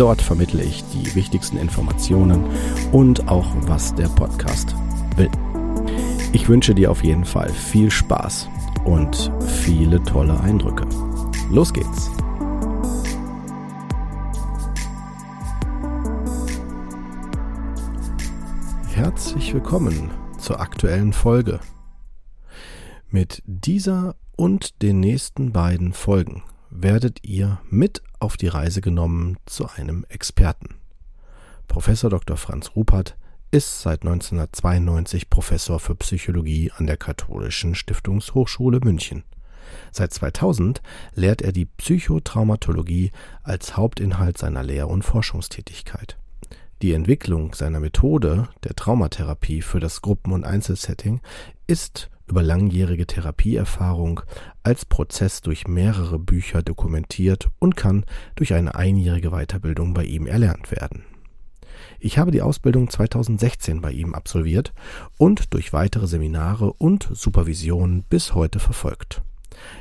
Dort vermittle ich die wichtigsten Informationen und auch, was der Podcast will. Ich wünsche dir auf jeden Fall viel Spaß und viele tolle Eindrücke. Los geht's! Herzlich willkommen zur aktuellen Folge. Mit dieser und den nächsten beiden Folgen werdet ihr mit auf die Reise genommen zu einem Experten. Professor Dr. Franz Rupert ist seit 1992 Professor für Psychologie an der Katholischen Stiftungshochschule München. Seit 2000 lehrt er die Psychotraumatologie als Hauptinhalt seiner Lehr- und Forschungstätigkeit. Die Entwicklung seiner Methode der Traumatherapie für das Gruppen- und Einzelsetting ist über langjährige Therapieerfahrung als Prozess durch mehrere Bücher dokumentiert und kann durch eine einjährige Weiterbildung bei ihm erlernt werden. Ich habe die Ausbildung 2016 bei ihm absolviert und durch weitere Seminare und Supervisionen bis heute verfolgt.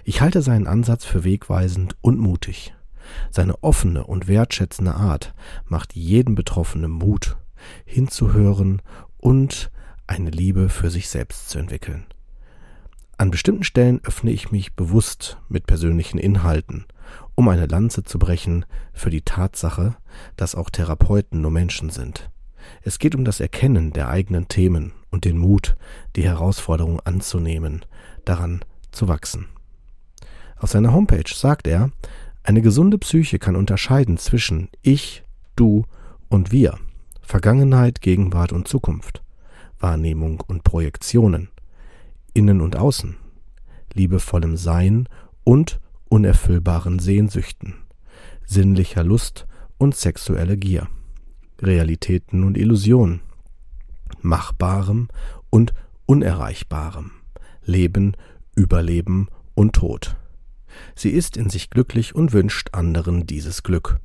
Ich halte seinen Ansatz für wegweisend und mutig. Seine offene und wertschätzende Art macht jedem Betroffenen Mut, hinzuhören und eine Liebe für sich selbst zu entwickeln. An bestimmten Stellen öffne ich mich bewusst mit persönlichen Inhalten, um eine Lanze zu brechen für die Tatsache, dass auch Therapeuten nur Menschen sind. Es geht um das Erkennen der eigenen Themen und den Mut, die Herausforderung anzunehmen, daran zu wachsen. Auf seiner Homepage sagt er, eine gesunde Psyche kann unterscheiden zwischen Ich, Du und Wir, Vergangenheit, Gegenwart und Zukunft, Wahrnehmung und Projektionen, Innen und Außen, liebevollem Sein und unerfüllbaren Sehnsüchten, sinnlicher Lust und sexuelle Gier, Realitäten und Illusionen, Machbarem und Unerreichbarem, Leben, Überleben und Tod. Sie ist in sich glücklich und wünscht anderen dieses Glück.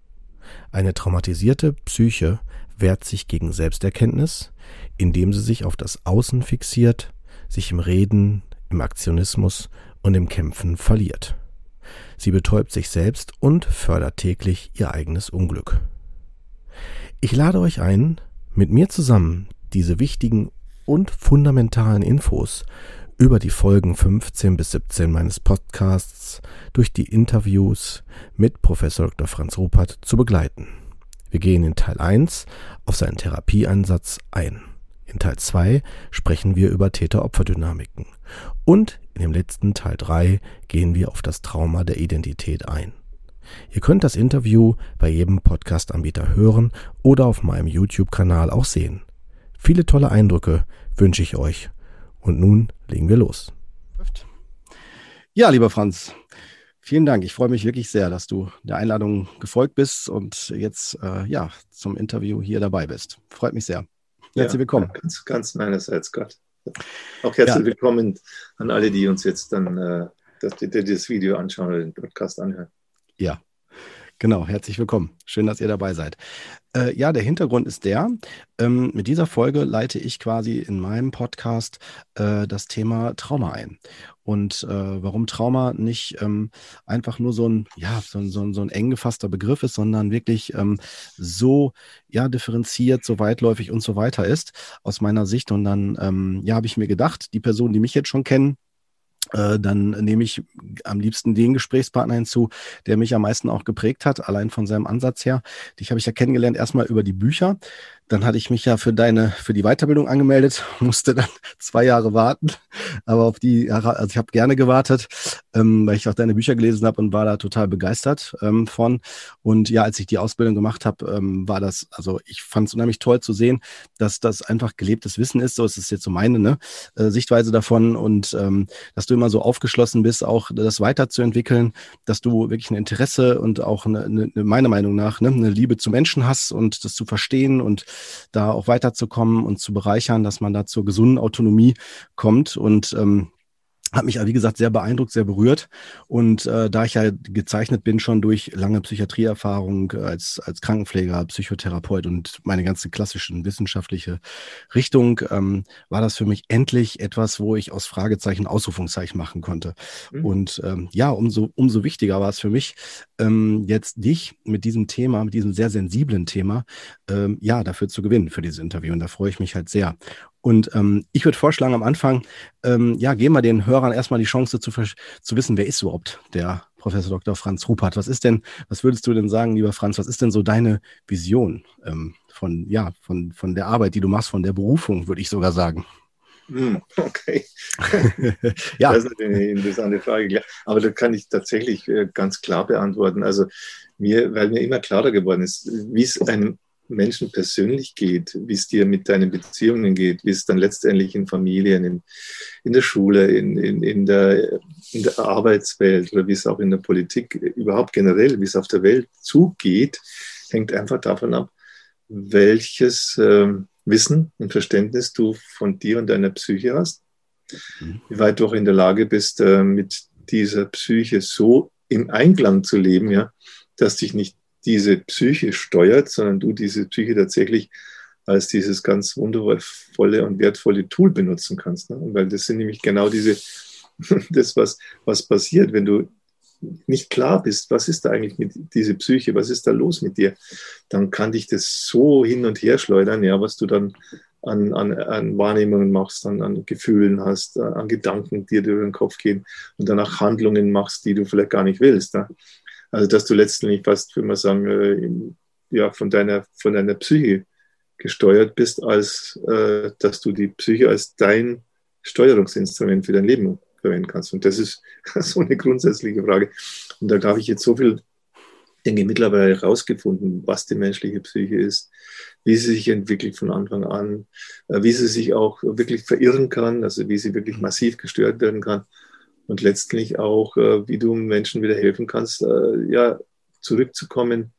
Eine traumatisierte Psyche wehrt sich gegen Selbsterkenntnis, indem sie sich auf das Außen fixiert, sich im Reden, im Aktionismus und im Kämpfen verliert. Sie betäubt sich selbst und fördert täglich ihr eigenes Unglück. Ich lade euch ein, mit mir zusammen diese wichtigen und fundamentalen Infos über die Folgen 15 bis 17 meines Podcasts durch die Interviews mit Professor Dr. Franz Rupert zu begleiten. Wir gehen in Teil 1 auf seinen Therapieeinsatz ein. In Teil 2 sprechen wir über Täter-Opfer-Dynamiken. Und in dem letzten Teil 3 gehen wir auf das Trauma der Identität ein. Ihr könnt das Interview bei jedem Podcast-Anbieter hören oder auf meinem YouTube-Kanal auch sehen. Viele tolle Eindrücke wünsche ich euch. Und nun legen wir los. Ja, lieber Franz, vielen Dank. Ich freue mich wirklich sehr, dass du der Einladung gefolgt bist und jetzt äh, ja zum Interview hier dabei bist. Freut mich sehr. Herzlich willkommen. Ganz, ganz meinerseits, Gott. Auch herzlich ja. willkommen an alle, die uns jetzt dann äh, das, das Video anschauen oder den Podcast anhören. Ja, Genau, herzlich willkommen. Schön, dass ihr dabei seid. Äh, ja, der Hintergrund ist der, ähm, mit dieser Folge leite ich quasi in meinem Podcast äh, das Thema Trauma ein. Und äh, warum Trauma nicht ähm, einfach nur so ein, ja, so, so, so, ein eng gefasster Begriff ist, sondern wirklich ähm, so ja, differenziert, so weitläufig und so weiter ist, aus meiner Sicht. Und dann ähm, ja, habe ich mir gedacht, die Personen, die mich jetzt schon kennen, dann nehme ich am liebsten den Gesprächspartner hinzu, der mich am meisten auch geprägt hat, allein von seinem Ansatz her. Dich habe ich ja kennengelernt erstmal über die Bücher. Dann hatte ich mich ja für deine, für die Weiterbildung angemeldet, musste dann zwei Jahre warten, aber auf die, also ich habe gerne gewartet. ähm, weil ich auch deine Bücher gelesen habe und war da total begeistert ähm, von. Und ja, als ich die Ausbildung gemacht habe, ähm, war das, also ich fand es unheimlich toll zu sehen, dass das einfach gelebtes Wissen ist. So ist es jetzt so meine ne, äh, Sichtweise davon und ähm, dass du immer so aufgeschlossen bist, auch das weiterzuentwickeln, dass du wirklich ein Interesse und auch eine, eine, meiner Meinung nach ne, eine Liebe zu Menschen hast und das zu verstehen und da auch weiterzukommen und zu bereichern, dass man da zur gesunden Autonomie kommt. Und ähm, hat mich, wie gesagt, sehr beeindruckt, sehr berührt. Und äh, da ich ja gezeichnet bin schon durch lange Psychiatrieerfahrung als, als Krankenpfleger, Psychotherapeut und meine ganze klassischen wissenschaftliche Richtung, ähm, war das für mich endlich etwas, wo ich aus Fragezeichen Ausrufungszeichen machen konnte. Mhm. Und ähm, ja, umso, umso wichtiger war es für mich, ähm, jetzt dich mit diesem Thema, mit diesem sehr sensiblen Thema, ähm, ja, dafür zu gewinnen für dieses Interview. Und da freue ich mich halt sehr. Und ähm, ich würde vorschlagen, am Anfang, ähm, ja, geben wir den Hörern erstmal die Chance zu, zu wissen, wer ist überhaupt der Professor Dr. Franz Rupert. Was ist denn, was würdest du denn sagen, lieber Franz, was ist denn so deine Vision ähm, von, ja, von, von der Arbeit, die du machst, von der Berufung, würde ich sogar sagen? Hm, okay. ja. Das ist eine interessante Frage. Aber das kann ich tatsächlich äh, ganz klar beantworten. Also mir, weil mir immer klarer geworden ist, wie es einem Menschen persönlich geht, wie es dir mit deinen Beziehungen geht, wie es dann letztendlich in Familien, in, in der Schule, in, in, in, der, in der Arbeitswelt oder wie es auch in der Politik überhaupt generell, wie es auf der Welt zugeht, hängt einfach davon ab, welches äh, Wissen und Verständnis du von dir und deiner Psyche hast, mhm. wie weit du auch in der Lage bist, äh, mit dieser Psyche so im Einklang zu leben, ja, dass dich nicht diese Psyche steuert, sondern du diese Psyche tatsächlich als dieses ganz wundervolle und wertvolle Tool benutzen kannst. Ne? Weil das sind nämlich genau diese, das, was, was passiert, wenn du nicht klar bist, was ist da eigentlich mit dieser Psyche, was ist da los mit dir, dann kann dich das so hin und her schleudern, ja, was du dann an, an, an Wahrnehmungen machst, an, an Gefühlen hast, an Gedanken, die dir durch den Kopf gehen und danach Handlungen machst, die du vielleicht gar nicht willst. Ne? Also dass du letztendlich fast, würde man sagen, äh, ja, von deiner, von deiner Psyche gesteuert bist, als äh, dass du die Psyche als dein Steuerungsinstrument für dein Leben verwenden kannst. Und das ist so eine grundsätzliche Frage. Und da habe ich jetzt so viel, denke mittlerweile herausgefunden, was die menschliche Psyche ist, wie sie sich entwickelt von Anfang an, äh, wie sie sich auch wirklich verirren kann, also wie sie wirklich massiv gestört werden kann und letztlich auch, äh, wie du Menschen wieder helfen kannst, äh, ja, zurückzukommen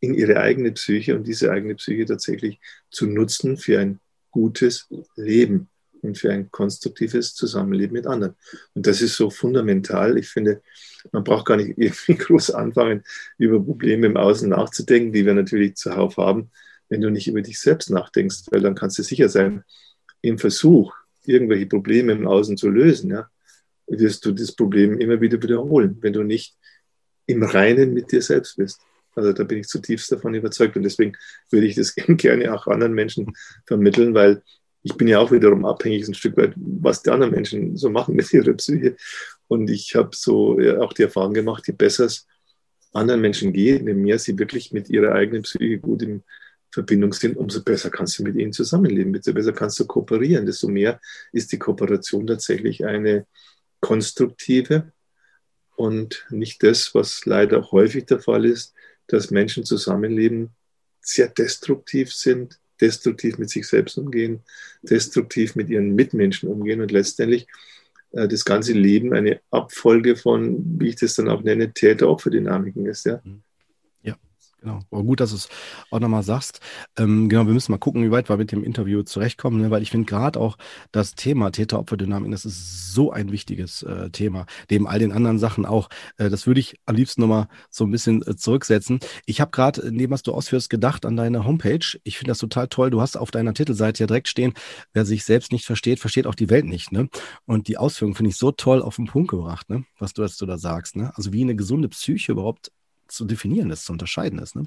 in ihre eigene Psyche und diese eigene Psyche tatsächlich zu nutzen für ein gutes Leben und für ein konstruktives Zusammenleben mit anderen. Und das ist so fundamental. Ich finde, man braucht gar nicht irgendwie groß anfangen, über Probleme im Außen nachzudenken, die wir natürlich zuhauf haben, wenn du nicht über dich selbst nachdenkst, weil dann kannst du sicher sein, im Versuch, irgendwelche Probleme im Außen zu lösen, ja, wirst du das Problem immer wieder wiederholen, wenn du nicht im Reinen mit dir selbst bist. Also da bin ich zutiefst davon überzeugt und deswegen würde ich das gerne auch anderen Menschen vermitteln, weil ich bin ja auch wiederum abhängig ein Stück weit, was die anderen Menschen so machen mit ihrer Psyche. Und ich habe so auch die Erfahrung gemacht, je besser es anderen Menschen geht, je mehr sie wirklich mit ihrer eigenen Psyche gut in Verbindung sind, umso besser kannst du mit ihnen zusammenleben, umso besser kannst du kooperieren, desto mehr ist die Kooperation tatsächlich eine, konstruktive und nicht das, was leider häufig der Fall ist, dass Menschen zusammenleben, sehr destruktiv sind, destruktiv mit sich selbst umgehen, destruktiv mit ihren Mitmenschen umgehen und letztendlich äh, das ganze Leben eine Abfolge von, wie ich das dann auch nenne, Täter-Opfer-Dynamiken ist. Ja? Genau. Aber gut, dass du es auch nochmal sagst. Ähm, genau, wir müssen mal gucken, wie weit wir mit dem Interview zurechtkommen, ne? weil ich finde gerade auch das Thema Täter-Opfer-Dynamik, das ist so ein wichtiges äh, Thema, neben all den anderen Sachen auch. Äh, das würde ich am liebsten nochmal so ein bisschen äh, zurücksetzen. Ich habe gerade, neben was du ausführst, gedacht an deine Homepage. Ich finde das total toll. Du hast auf deiner Titelseite ja direkt stehen, wer sich selbst nicht versteht, versteht auch die Welt nicht. Ne? Und die Ausführung finde ich so toll auf den Punkt gebracht, ne? was du, du da sagst. Ne? Also wie eine gesunde Psyche überhaupt zu definieren ist, zu unterscheiden ist. Ne?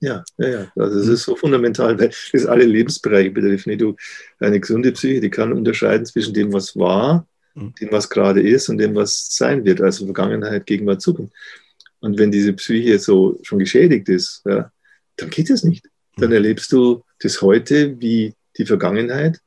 Ja, ja, ja. Also es mhm. ist so fundamental, weil es alle Lebensbereiche betrifft. Du, eine gesunde Psyche, die kann unterscheiden zwischen dem, was war, mhm. dem, was gerade ist und dem, was sein wird, also Vergangenheit, Gegenwart, Zukunft. Und wenn diese Psyche so schon geschädigt ist, ja, dann geht das nicht. Dann mhm. erlebst du das heute wie die Vergangenheit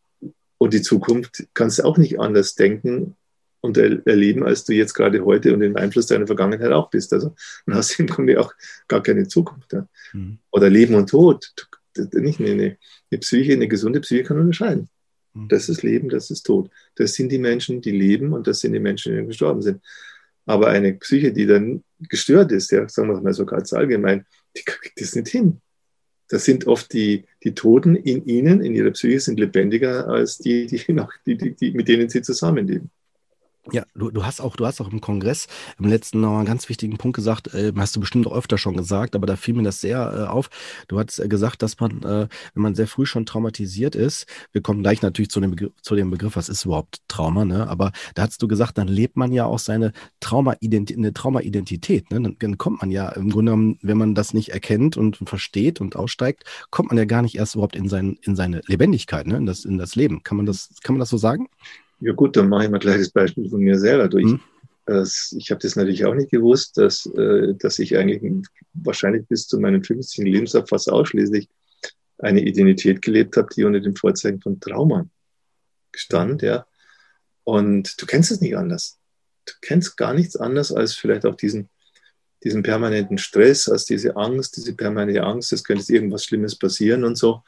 und die Zukunft kannst du auch nicht anders denken und erleben, als du jetzt gerade heute und im Einfluss deiner Vergangenheit auch bist. Also dann hast du im Grunde auch gar keine Zukunft. Ja. Mhm. Oder Leben und Tod. Nicht eine, eine, eine Psyche, eine gesunde Psyche kann unterscheiden. Mhm. Das ist Leben, das ist Tod. Das sind die Menschen, die leben und das sind die Menschen, die gestorben sind. Aber eine Psyche, die dann gestört ist, ja, sagen wir mal so ganz allgemein, die kriegt das nicht hin. Das sind oft die, die Toten in ihnen, in ihrer Psyche, sind lebendiger als die, die, noch, die, die, die mit denen sie zusammenleben. Ja, du, du hast auch, du hast auch im Kongress im letzten noch einen ganz wichtigen Punkt gesagt, äh, hast du bestimmt auch öfter schon gesagt, aber da fiel mir das sehr äh, auf. Du hast äh, gesagt, dass man, äh, wenn man sehr früh schon traumatisiert ist, wir kommen gleich natürlich zu dem Begriff, zu dem Begriff was ist überhaupt Trauma, ne? Aber da hast du gesagt, dann lebt man ja auch seine Trauma-Identität, Trauma-Identität, ne? Dann, dann kommt man ja im Grunde genommen, wenn man das nicht erkennt und versteht und aussteigt, kommt man ja gar nicht erst überhaupt in sein, in seine Lebendigkeit, ne? In das, in das Leben. Kann man das, kann man das so sagen? Ja gut, dann mache ich mal gleich das Beispiel von mir selber durch. Mhm. ich habe das natürlich auch nicht gewusst, dass, äh, dass ich eigentlich wahrscheinlich bis zu meinem 50. Lebensjahr fast ausschließlich eine Identität gelebt habe, die unter dem Vorzeichen von Trauma stand, ja. Und du kennst es nicht anders. Du kennst gar nichts anders als vielleicht auch diesen, diesen permanenten Stress, als diese Angst, diese permanente Angst, es könnte irgendwas Schlimmes passieren und so.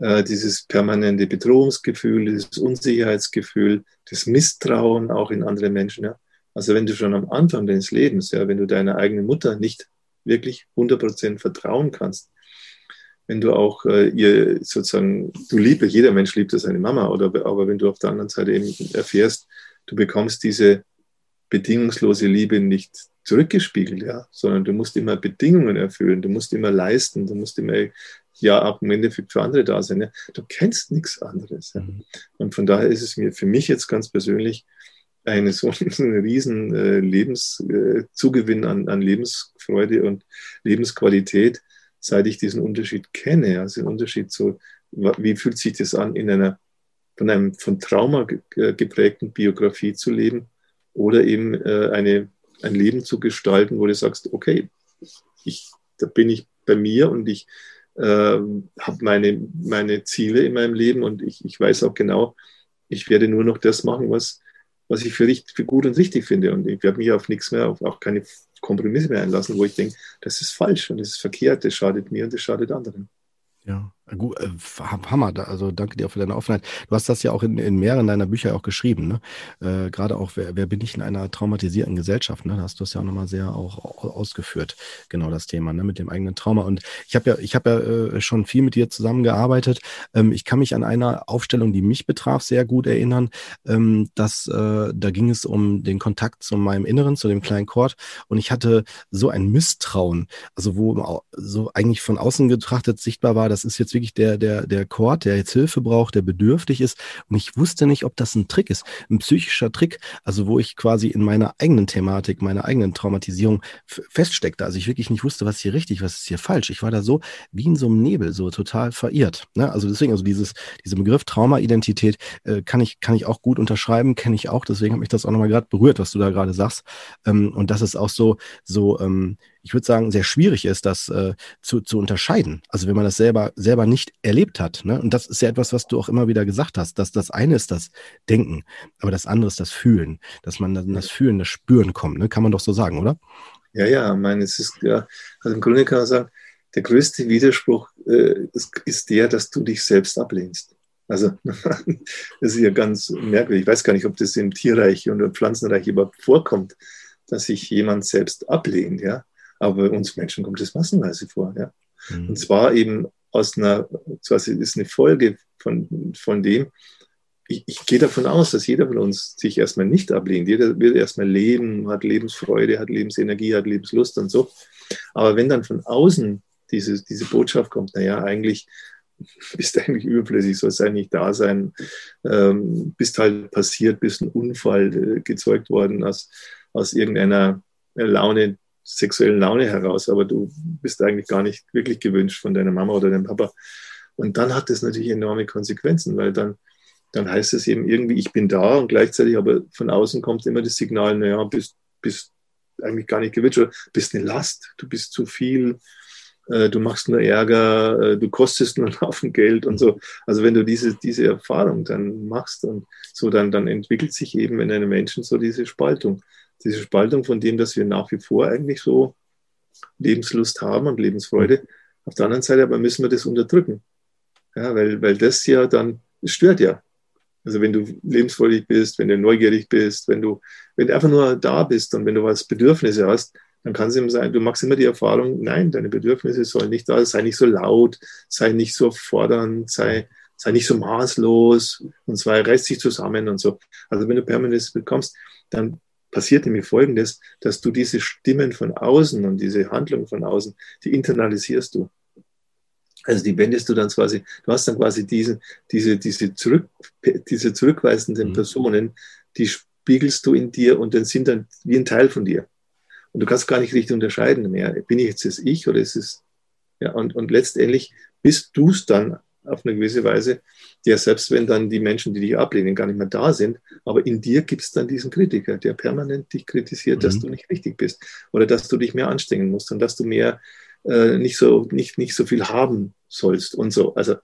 Äh, dieses permanente Bedrohungsgefühl, dieses Unsicherheitsgefühl, das Misstrauen auch in andere Menschen. Ja. Also wenn du schon am Anfang deines Lebens, ja, wenn du deiner eigenen Mutter nicht wirklich 100% vertrauen kannst, wenn du auch äh, ihr sozusagen, du liebst, jeder Mensch liebt seine Mama, oder, aber wenn du auf der anderen Seite eben erfährst, du bekommst diese bedingungslose Liebe nicht zurückgespiegelt, ja, sondern du musst immer Bedingungen erfüllen, du musst immer leisten, du musst immer ja auch im Endeffekt für andere da sein. Ja. Du kennst nichts anderes. Ja. Mhm. Und von daher ist es mir für mich jetzt ganz persönlich eine so eine riesen äh, Lebenszugewinn äh, an, an Lebensfreude und Lebensqualität, seit ich diesen Unterschied kenne. Also den Unterschied zu, wie fühlt sich das an, in einer von einem von Trauma geprägten Biografie zu leben oder eben äh, eine, ein Leben zu gestalten, wo du sagst, okay, ich, da bin ich bei mir und ich äh, habe meine, meine Ziele in meinem Leben und ich, ich weiß auch genau, ich werde nur noch das machen, was, was ich für, richtig, für gut und richtig finde. Und ich werde mich auf nichts mehr, auf auch keine Kompromisse mehr einlassen, wo ich denke, das ist falsch und das ist verkehrt, das schadet mir und das schadet anderen. Ja, gut, äh, Hammer. Also danke dir auch für deine Offenheit. Du hast das ja auch in, in mehreren deiner Bücher auch geschrieben, ne? Äh, Gerade auch, wer, wer bin ich in einer traumatisierten Gesellschaft, ne? Da hast du es ja auch nochmal sehr auch ausgeführt, genau das Thema, ne? Mit dem eigenen Trauma. Und ich habe ja, ich habe ja äh, schon viel mit dir zusammengearbeitet. Ähm, ich kann mich an einer Aufstellung, die mich betraf, sehr gut erinnern. Ähm, dass äh, da ging es um den Kontakt zu meinem Inneren, zu dem kleinen Chord. Und ich hatte so ein Misstrauen, also wo so eigentlich von außen betrachtet sichtbar war, das ist jetzt wirklich der, der, der Chord, der jetzt Hilfe braucht, der bedürftig ist. Und ich wusste nicht, ob das ein Trick ist, ein psychischer Trick, also wo ich quasi in meiner eigenen Thematik, meiner eigenen Traumatisierung feststeckte. Also ich wirklich nicht wusste, was ist hier richtig, was ist hier falsch. Ich war da so wie in so einem Nebel, so total verirrt. Ne? Also deswegen, also dieses, dieser Begriff Trauma-Identität äh, kann, ich, kann ich auch gut unterschreiben, kenne ich auch. Deswegen hat mich das auch nochmal gerade berührt, was du da gerade sagst. Ähm, und das ist auch so, so ähm, ich würde sagen, sehr schwierig ist, das äh, zu, zu unterscheiden. Also wenn man das selber, selber nicht erlebt hat. Ne? Und das ist ja etwas, was du auch immer wieder gesagt hast, dass das eine ist das Denken, aber das andere ist das Fühlen, dass man dann das Fühlen, das Spüren kommt. Ne? Kann man doch so sagen, oder? Ja, ja, ich meine, es ist ja, also im Grunde kann man sagen, der größte Widerspruch äh, ist der, dass du dich selbst ablehnst. Also das ist ja ganz merkwürdig. Ich weiß gar nicht, ob das im Tierreich und im Pflanzenreich überhaupt vorkommt, dass sich jemand selbst ablehnt. Ja? Aber bei uns Menschen kommt das massenweise vor. Ja. Mhm. Und zwar eben aus einer, zwar ist eine Folge von, von dem, ich, ich, gehe davon aus, dass jeder von uns sich erstmal nicht ablehnt. Jeder will erstmal leben, hat Lebensfreude, hat Lebensenergie, hat Lebenslust und so. Aber wenn dann von außen diese, diese Botschaft kommt, naja, eigentlich bist du eigentlich überflüssig, sollst eigentlich da sein, ähm, bist halt passiert, bist ein Unfall äh, gezeugt worden aus, aus irgendeiner Laune, sexuellen Laune heraus, aber du bist eigentlich gar nicht wirklich gewünscht von deiner Mama oder deinem Papa. Und dann hat das natürlich enorme Konsequenzen, weil dann, dann heißt es eben irgendwie, ich bin da und gleichzeitig aber von außen kommt immer das Signal, naja, bist, bist eigentlich gar nicht gewünscht oder bist eine Last, du bist zu viel, äh, du machst nur Ärger, äh, du kostest nur einen Haufen Geld und so. Also wenn du diese, diese Erfahrung dann machst und so, dann, dann entwickelt sich eben in einem Menschen so diese Spaltung. Diese Spaltung von dem, dass wir nach wie vor eigentlich so Lebenslust haben und Lebensfreude. Auf der anderen Seite aber müssen wir das unterdrücken. Ja, weil, weil das ja dann, das stört ja. Also wenn du lebensfreudig bist, wenn du neugierig bist, wenn du, wenn du einfach nur da bist und wenn du was Bedürfnisse hast, dann kann es eben sein, du machst immer die Erfahrung, nein, deine Bedürfnisse sollen nicht da sein, sei nicht so laut, sei nicht so fordernd, sei, sei nicht so maßlos und zwar reißt sich zusammen und so. Also wenn du permanent bekommst, dann passiert nämlich Folgendes, dass du diese Stimmen von außen und diese Handlungen von außen, die internalisierst du. Also die wendest du dann quasi, du hast dann quasi diese, diese, diese, zurück, diese zurückweisenden mhm. Personen, die spiegelst du in dir und dann sind dann wie ein Teil von dir. Und du kannst gar nicht richtig unterscheiden mehr. Bin ich jetzt das Ich oder ist es, ja, und, und letztendlich bist du es dann auf eine gewisse Weise, der selbst wenn dann die Menschen, die dich ablehnen, gar nicht mehr da sind, aber in dir gibt es dann diesen Kritiker, der permanent dich kritisiert, mhm. dass du nicht richtig bist oder dass du dich mehr anstrengen musst und dass du mehr äh, nicht, so, nicht, nicht so viel haben sollst und so. Also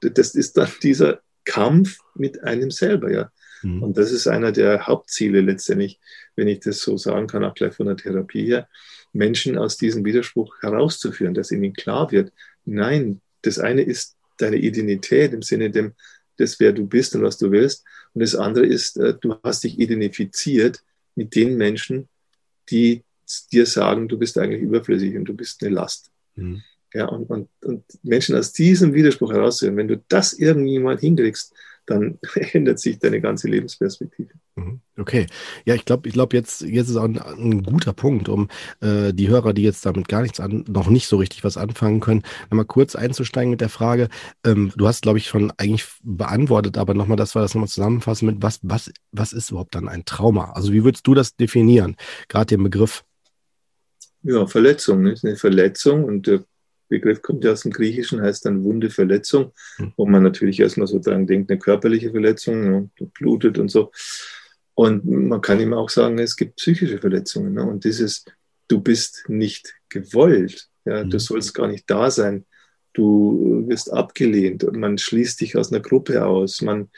das ist dann dieser Kampf mit einem selber, ja. Mhm. Und das ist einer der Hauptziele letztendlich, wenn ich das so sagen kann, auch gleich von der Therapie her, Menschen aus diesem Widerspruch herauszuführen, dass ihnen klar wird, nein, das eine ist deine Identität im Sinne dem, des, wer du bist und was du willst. Und das andere ist, äh, du hast dich identifiziert mit den Menschen, die dir sagen, du bist eigentlich überflüssig und du bist eine Last. Mhm. Ja, und, und, und Menschen aus diesem Widerspruch herauszuhören, wenn du das irgendwie mal hinkriegst, dann ändert sich deine ganze Lebensperspektive. Mhm. Okay, ja, ich glaube, ich glaube jetzt, jetzt ist auch ein, ein guter Punkt, um äh, die Hörer, die jetzt damit gar nichts an, noch nicht so richtig was anfangen können, nochmal kurz einzusteigen mit der Frage. Ähm, du hast, glaube ich, schon eigentlich beantwortet, aber nochmal, dass wir das nochmal zusammenfassen mit was, was, was ist überhaupt dann ein Trauma? Also wie würdest du das definieren? Gerade den Begriff. Ja, Verletzung, ne? eine Verletzung und der Begriff kommt ja aus dem Griechischen, heißt dann Wunde, Verletzung, hm. wo man natürlich erstmal so dran denkt, eine körperliche Verletzung, ne, blutet und so. Und man kann ihm auch sagen, es gibt psychische Verletzungen. Ne? Und dieses, du bist nicht gewollt, ja, du hm. sollst gar nicht da sein, du wirst abgelehnt, man schließt dich aus einer Gruppe aus, man,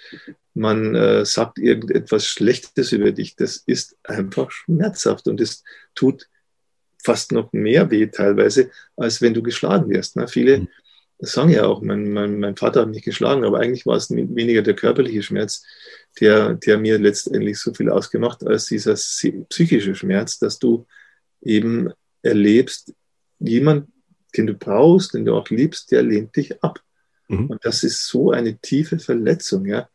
man äh, sagt irgendetwas Schlechtes über dich. Das ist einfach schmerzhaft und es tut fast noch mehr weh teilweise, als wenn du geschlagen wirst. Ne? Viele mhm. Sagen ja auch, mein, mein, mein Vater hat mich geschlagen, aber eigentlich war es weniger der körperliche Schmerz, der, der mir letztendlich so viel ausgemacht, als dieser psychische Schmerz, dass du eben erlebst, jemand, den du brauchst, den du auch liebst, der lehnt dich ab. Mhm. Und das ist so eine tiefe Verletzung, ja.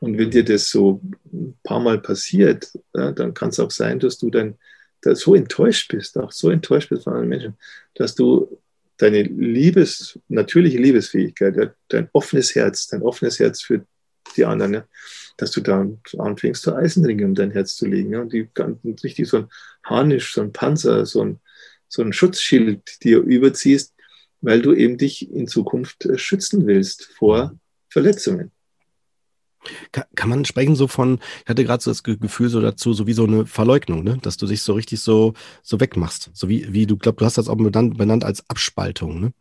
Und wenn dir das so ein paar Mal passiert, ja, dann kann es auch sein, dass du dein, da so enttäuscht bist, auch so enttäuscht bist von anderen Menschen, dass du deine Liebes, natürliche Liebesfähigkeit, dein offenes Herz, dein offenes Herz für die anderen, ja, dass du da anfängst, so Eisenringe um dein Herz zu legen. Ja, und die ganzen, richtig so ein Harnisch, so ein Panzer, so ein, so ein Schutzschild dir überziehst, weil du eben dich in Zukunft äh, schützen willst vor Verletzungen. Kann, kann man sprechen so von, ich hatte gerade so das Gefühl so dazu, so wie so eine Verleugnung, ne? dass du dich so richtig so, so wegmachst. So wie, wie du glaubst, du hast das auch benannt, benannt als Abspaltung, ne?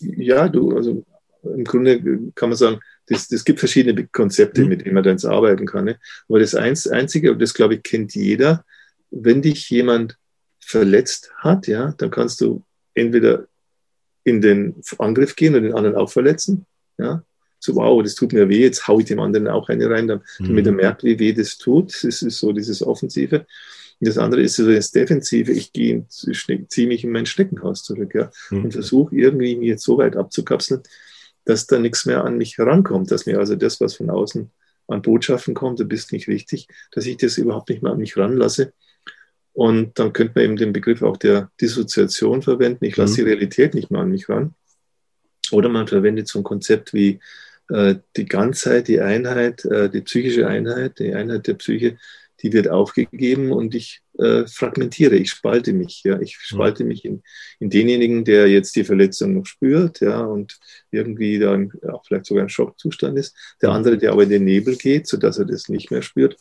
Ja, du, also im Grunde kann man sagen, das, das gibt verschiedene Konzepte, mhm. mit denen man dann arbeiten kann. Ne? Aber das Einzige, das glaube ich, kennt jeder, wenn dich jemand verletzt hat, ja, dann kannst du entweder in den Angriff gehen und den anderen auch verletzen, ja, so, wow, das tut mir weh, jetzt haue ich dem anderen auch eine rein, damit er mhm. merkt, wie weh das tut. Das ist so dieses Offensive. Und das andere ist so das Defensive. Ich gehe, ziehe mich in mein Steckenhaus zurück ja, mhm. und versuche irgendwie mich jetzt so weit abzukapseln, dass da nichts mehr an mich herankommt, dass mir also das, was von außen an Botschaften kommt, du bist nicht richtig, dass ich das überhaupt nicht mehr an mich ranlasse. Und dann könnte man eben den Begriff auch der Dissoziation verwenden. Ich lasse mhm. die Realität nicht mehr an mich ran. Oder man verwendet so ein Konzept wie die Ganzheit, die Einheit, äh, die psychische Einheit, die Einheit der Psyche, die wird aufgegeben und ich äh, fragmentiere, ich spalte mich. Ja, ich spalte mich in, in denjenigen, der jetzt die Verletzung noch spürt, ja, und irgendwie dann auch vielleicht sogar ein Schockzustand ist. Der andere, der aber in den Nebel geht, sodass er das nicht mehr spürt.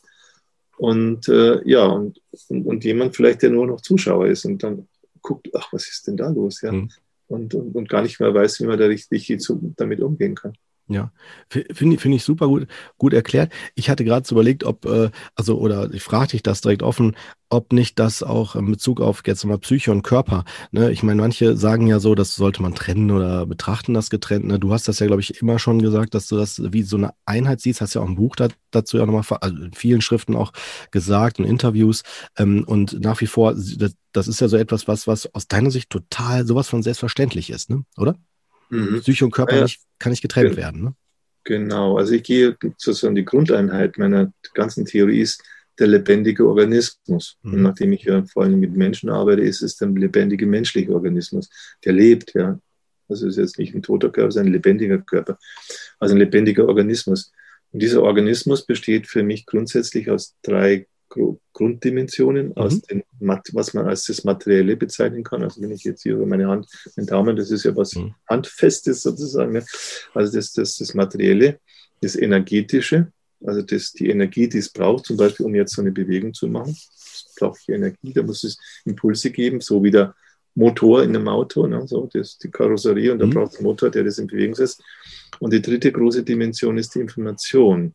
Und äh, ja, und, und, und, jemand vielleicht, der nur noch Zuschauer ist und dann guckt, ach, was ist denn da los? Ja? Mhm. und, und, und gar nicht mehr weiß, wie man da richtig damit umgehen kann. Ja, finde find ich super gut, gut erklärt. Ich hatte gerade so überlegt, ob, äh, also, oder ich frage dich das direkt offen, ob nicht das auch in Bezug auf jetzt mal Psyche und Körper, ne? Ich meine, manche sagen ja so, das sollte man trennen oder betrachten das getrennt. Ne? Du hast das ja, glaube ich, immer schon gesagt, dass du das wie so eine Einheit siehst, hast ja auch ein Buch da, dazu ja nochmal, also in vielen Schriften auch gesagt und Interviews. Ähm, und nach wie vor, das, das ist ja so etwas, was, was aus deiner Sicht total sowas von selbstverständlich ist, ne? Oder? Mhm. Psyche und Körper ja, nicht, kann nicht getrennt werden. Ne? Genau, also ich gehe sozusagen die Grundeinheit meiner ganzen Theorie ist der lebendige Organismus. Mhm. Und nachdem ich ja vor allem mit Menschen arbeite, ist es der lebendige menschliche Organismus, der lebt, ja. Also es ist jetzt nicht ein toter Körper, es ist ein lebendiger Körper. Also ein lebendiger Organismus. Und dieser Organismus besteht für mich grundsätzlich aus drei Grunddimensionen, mhm. aus den, was man als das Materielle bezeichnen kann. Also wenn ich jetzt hier über meine Hand, mein Daumen, das ist ja was mhm. Handfestes sozusagen. Ne? Also das, das, das Materielle, das Energetische, also das, die Energie, die es braucht, zum Beispiel, um jetzt so eine Bewegung zu machen. Das braucht ich Energie, da muss es Impulse geben, so wie der Motor in einem Auto, ne? so, das die Karosserie und da mhm. braucht es einen Motor, der das in Bewegung setzt. Und die dritte große Dimension ist die Information.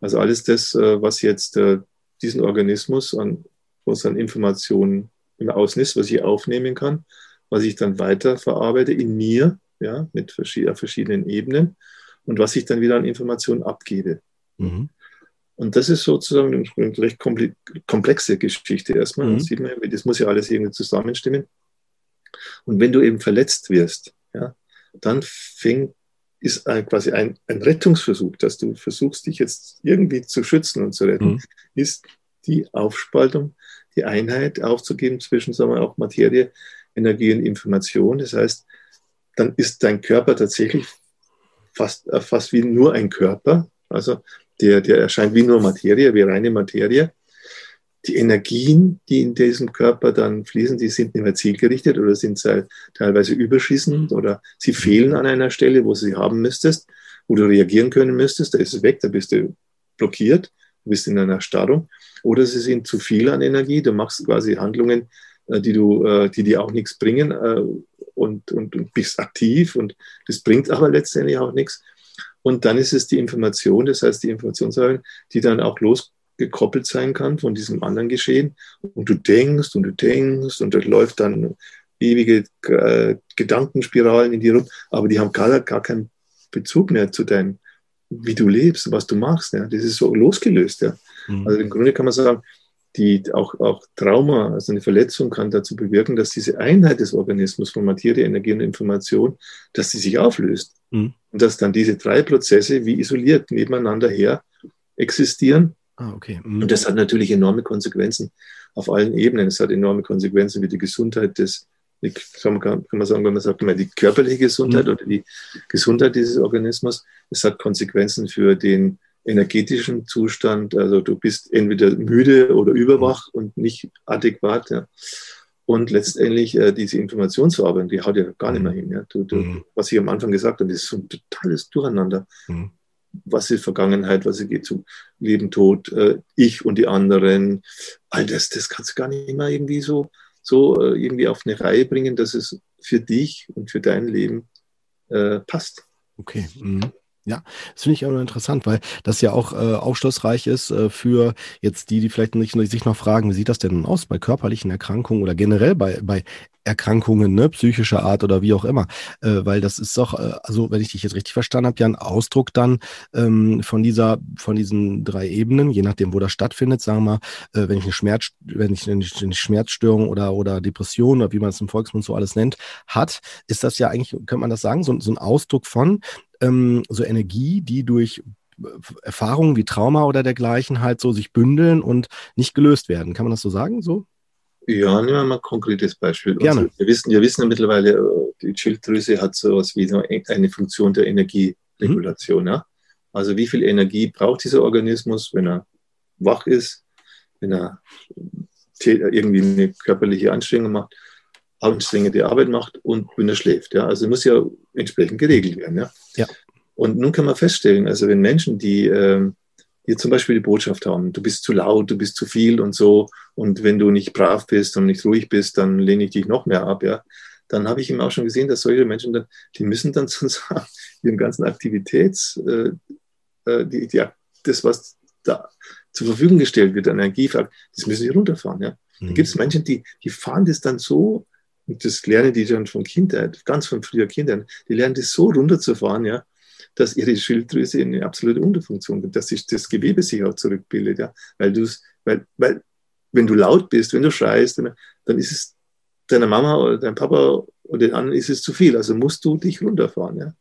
Also alles das, äh, was jetzt äh, diesen Organismus an, was an Informationen im Außen ist, was ich aufnehmen kann, was ich dann weiter verarbeite in mir, ja, mit verschiedenen Ebenen und was ich dann wieder an Informationen abgebe. Mhm. Und das ist sozusagen eine recht komplexe Geschichte erstmal. Mhm. Das sieht man, das muss ja alles irgendwie zusammenstimmen. Und wenn du eben verletzt wirst, ja, dann fängt, ist ein, quasi ein, ein Rettungsversuch, dass du versuchst, dich jetzt irgendwie zu schützen und zu retten, mhm. ist die Aufspaltung, die Einheit aufzugeben zwischen, sagen wir, auch Materie, Energie und Information. Das heißt, dann ist dein Körper tatsächlich fast, äh, fast wie nur ein Körper. Also der, der erscheint wie nur Materie, wie reine Materie. Die Energien, die in diesem Körper dann fließen, die sind nicht mehr zielgerichtet oder sind teilweise überschießend oder sie fehlen an einer Stelle, wo sie haben müsstest, wo du reagieren können müsstest. Da ist es weg, da bist du blockiert, du bist in einer Starrung. Oder sie sind zu viel an Energie, du machst quasi Handlungen, äh, die, du, äh, die dir auch nichts bringen äh, und, und, und bist aktiv und das bringt aber letztendlich auch nichts. Und dann ist es die Information, das heißt die Informationssäule, die dann auch los gekoppelt sein kann von diesem anderen Geschehen. Und du denkst und du denkst und da läuft dann ewige äh, Gedankenspiralen in dir rum, aber die haben gar, gar keinen Bezug mehr zu deinem, wie du lebst, was du machst. Ja. Das ist so losgelöst. Ja. Mhm. Also im Grunde kann man sagen, die auch, auch Trauma, also eine Verletzung kann dazu bewirken, dass diese Einheit des Organismus von Materie, Energie und Information, dass sie sich auflöst. Mhm. Und dass dann diese drei Prozesse wie isoliert nebeneinander her existieren Ah, okay. Mhm. Und das hat natürlich enorme Konsequenzen auf allen Ebenen. Es hat enorme Konsequenzen für die Gesundheit des, kann man sagen, wenn man sagt, die körperliche Gesundheit mhm. oder die Gesundheit dieses Organismus. Es hat Konsequenzen für den energetischen Zustand. Also du bist entweder müde oder überwach mhm. und nicht adäquat. Ja. Und letztendlich äh, diese Informationsverarbeitung, die haut ja gar nicht mehr mhm. hin. Ja. Du, du, mhm. Was ich am Anfang gesagt habe, das ist so ein totales Durcheinander. Mhm was ist Vergangenheit, was geht zu Leben, Tod, äh, ich und die anderen. All das, das kannst du gar nicht mehr irgendwie so, so äh, irgendwie auf eine Reihe bringen, dass es für dich und für dein Leben äh, passt. Okay. Mhm. Ja, das finde ich auch interessant, weil das ja auch äh, aufschlussreich ist äh, für jetzt die, die vielleicht nicht, sich noch fragen, wie sieht das denn aus bei körperlichen Erkrankungen oder generell bei, bei Erkrankungen, ne, psychischer Art oder wie auch immer. Äh, weil das ist doch, äh, also wenn ich dich jetzt richtig verstanden habe, ja ein Ausdruck dann ähm, von dieser, von diesen drei Ebenen, je nachdem, wo das stattfindet, sagen wir mal, äh, wenn ich eine Schmerz, wenn ich eine, eine Schmerzstörung oder, oder Depression oder wie man es im Volksmund so alles nennt, hat, ist das ja eigentlich, könnte man das sagen, so, so ein Ausdruck von ähm, so Energie, die durch äh, Erfahrungen wie Trauma oder dergleichen halt so sich bündeln und nicht gelöst werden. Kann man das so sagen? So? Ja, nehmen wir mal ein konkretes Beispiel. Gerne. Also, wir, wissen, wir wissen ja mittlerweile, äh, die Schilddrüse hat so etwas wie eine Funktion der Energieregulation. Mhm. Ja? Also wie viel Energie braucht dieser Organismus, wenn er wach ist, wenn er irgendwie eine körperliche Anstrengung macht, anstrengende Arbeit macht und wenn er schläft. Ja? Also muss ja entsprechend geregelt werden. Ja? ja. Und nun kann man feststellen, also wenn Menschen, die ähm, die zum Beispiel die Botschaft haben, du bist zu laut, du bist zu viel und so. Und wenn du nicht brav bist und nicht ruhig bist, dann lehne ich dich noch mehr ab. Ja? dann habe ich eben auch schon gesehen, dass solche Menschen dann, die müssen dann sozusagen ihren ganzen Aktivitäts, äh, äh die, die, das, was da zur Verfügung gestellt wird, an Energie, das müssen sie runterfahren. Ja. Mhm. Da gibt es Menschen, die, die fahren das dann so, und das lernen die dann von Kindheit, ganz von früher Kindern, die lernen das so runterzufahren, ja, dass ihre Schilddrüse in eine absolute Unterfunktion kommt, dass sich das Gewebe sich auch zurückbildet, ja, weil du weil, weil, wenn du laut bist, wenn du schreist, dann ist es deiner Mama oder deinem Papa oder den anderen ist es zu viel, also musst du dich runterfahren, ja.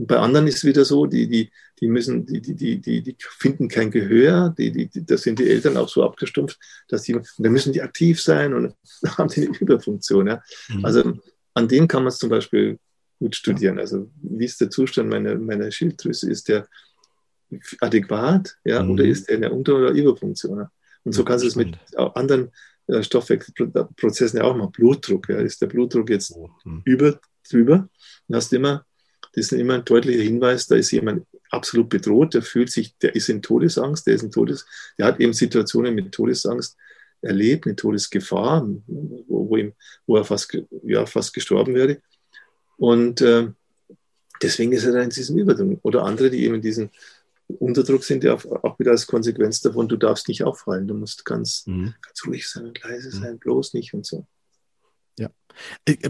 Und bei anderen ist es wieder so, die, die, die müssen, die, die, die, die, die finden kein Gehör, die, die, die, da sind die Eltern auch so abgestumpft, dass die, und dann müssen die aktiv sein und haben die eine Überfunktion. Ja. Mhm. Also an denen kann man es zum Beispiel gut studieren. Also wie ist der Zustand meiner, meiner Schilddrüse? Ist der adäquat ja, mhm. oder ist der in der Unter- oder Überfunktion? Ja? Und so kannst du es mit anderen äh, Stoffwechselprozessen ja auch machen. Blutdruck, ja. ist der Blutdruck jetzt mhm. über, drüber? Dann hast du immer das ist immer ein deutlicher Hinweis, da ist jemand absolut bedroht, der fühlt sich, der ist in Todesangst, der ist in Todes, der hat eben Situationen mit Todesangst erlebt, eine Todesgefahr, wo, wo, ihm, wo er fast, ja, fast gestorben wäre. Und äh, deswegen ist er da in diesem Überdruck. Oder andere, die eben in diesem Unterdruck sind, ja auch wieder als Konsequenz davon, du darfst nicht auffallen, du musst ganz, mhm. ganz ruhig sein und leise sein, mhm. bloß nicht und so. Äh,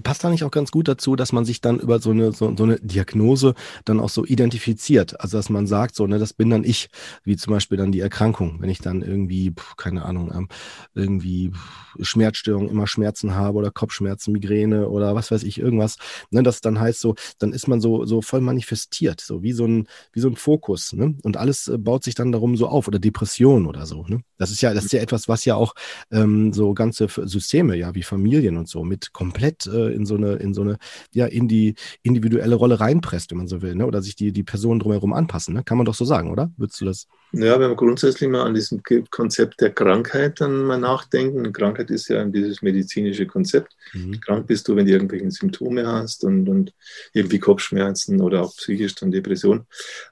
passt da nicht auch ganz gut dazu, dass man sich dann über so eine, so, so, eine Diagnose dann auch so identifiziert? Also, dass man sagt, so, ne, das bin dann ich, wie zum Beispiel dann die Erkrankung. Wenn ich dann irgendwie, keine Ahnung, ähm, irgendwie Schmerzstörung, immer Schmerzen habe oder Kopfschmerzen, Migräne oder was weiß ich, irgendwas, ne, das dann heißt so, dann ist man so, so voll manifestiert, so wie so ein, wie so ein Fokus, ne? Und alles äh, baut sich dann darum so auf oder Depression oder so, ne? Das ist ja, das ist ja etwas, was ja auch ähm, so ganze Systeme, ja, wie Familien und so mit komplett äh, in so eine, in so eine, ja, in die individuelle Rolle reinpresst, wenn man so will, ne? Oder sich die, die Personen drumherum anpassen, ne? Kann man doch so sagen, oder? Würdest du das? Ja, wenn wir grundsätzlich mal an diesem Konzept der Krankheit dann mal nachdenken. Krankheit ist ja dieses medizinische Konzept. Mhm. Krank bist du, wenn du irgendwelche Symptome hast und, und irgendwie Kopfschmerzen oder auch psychisch dann Depression.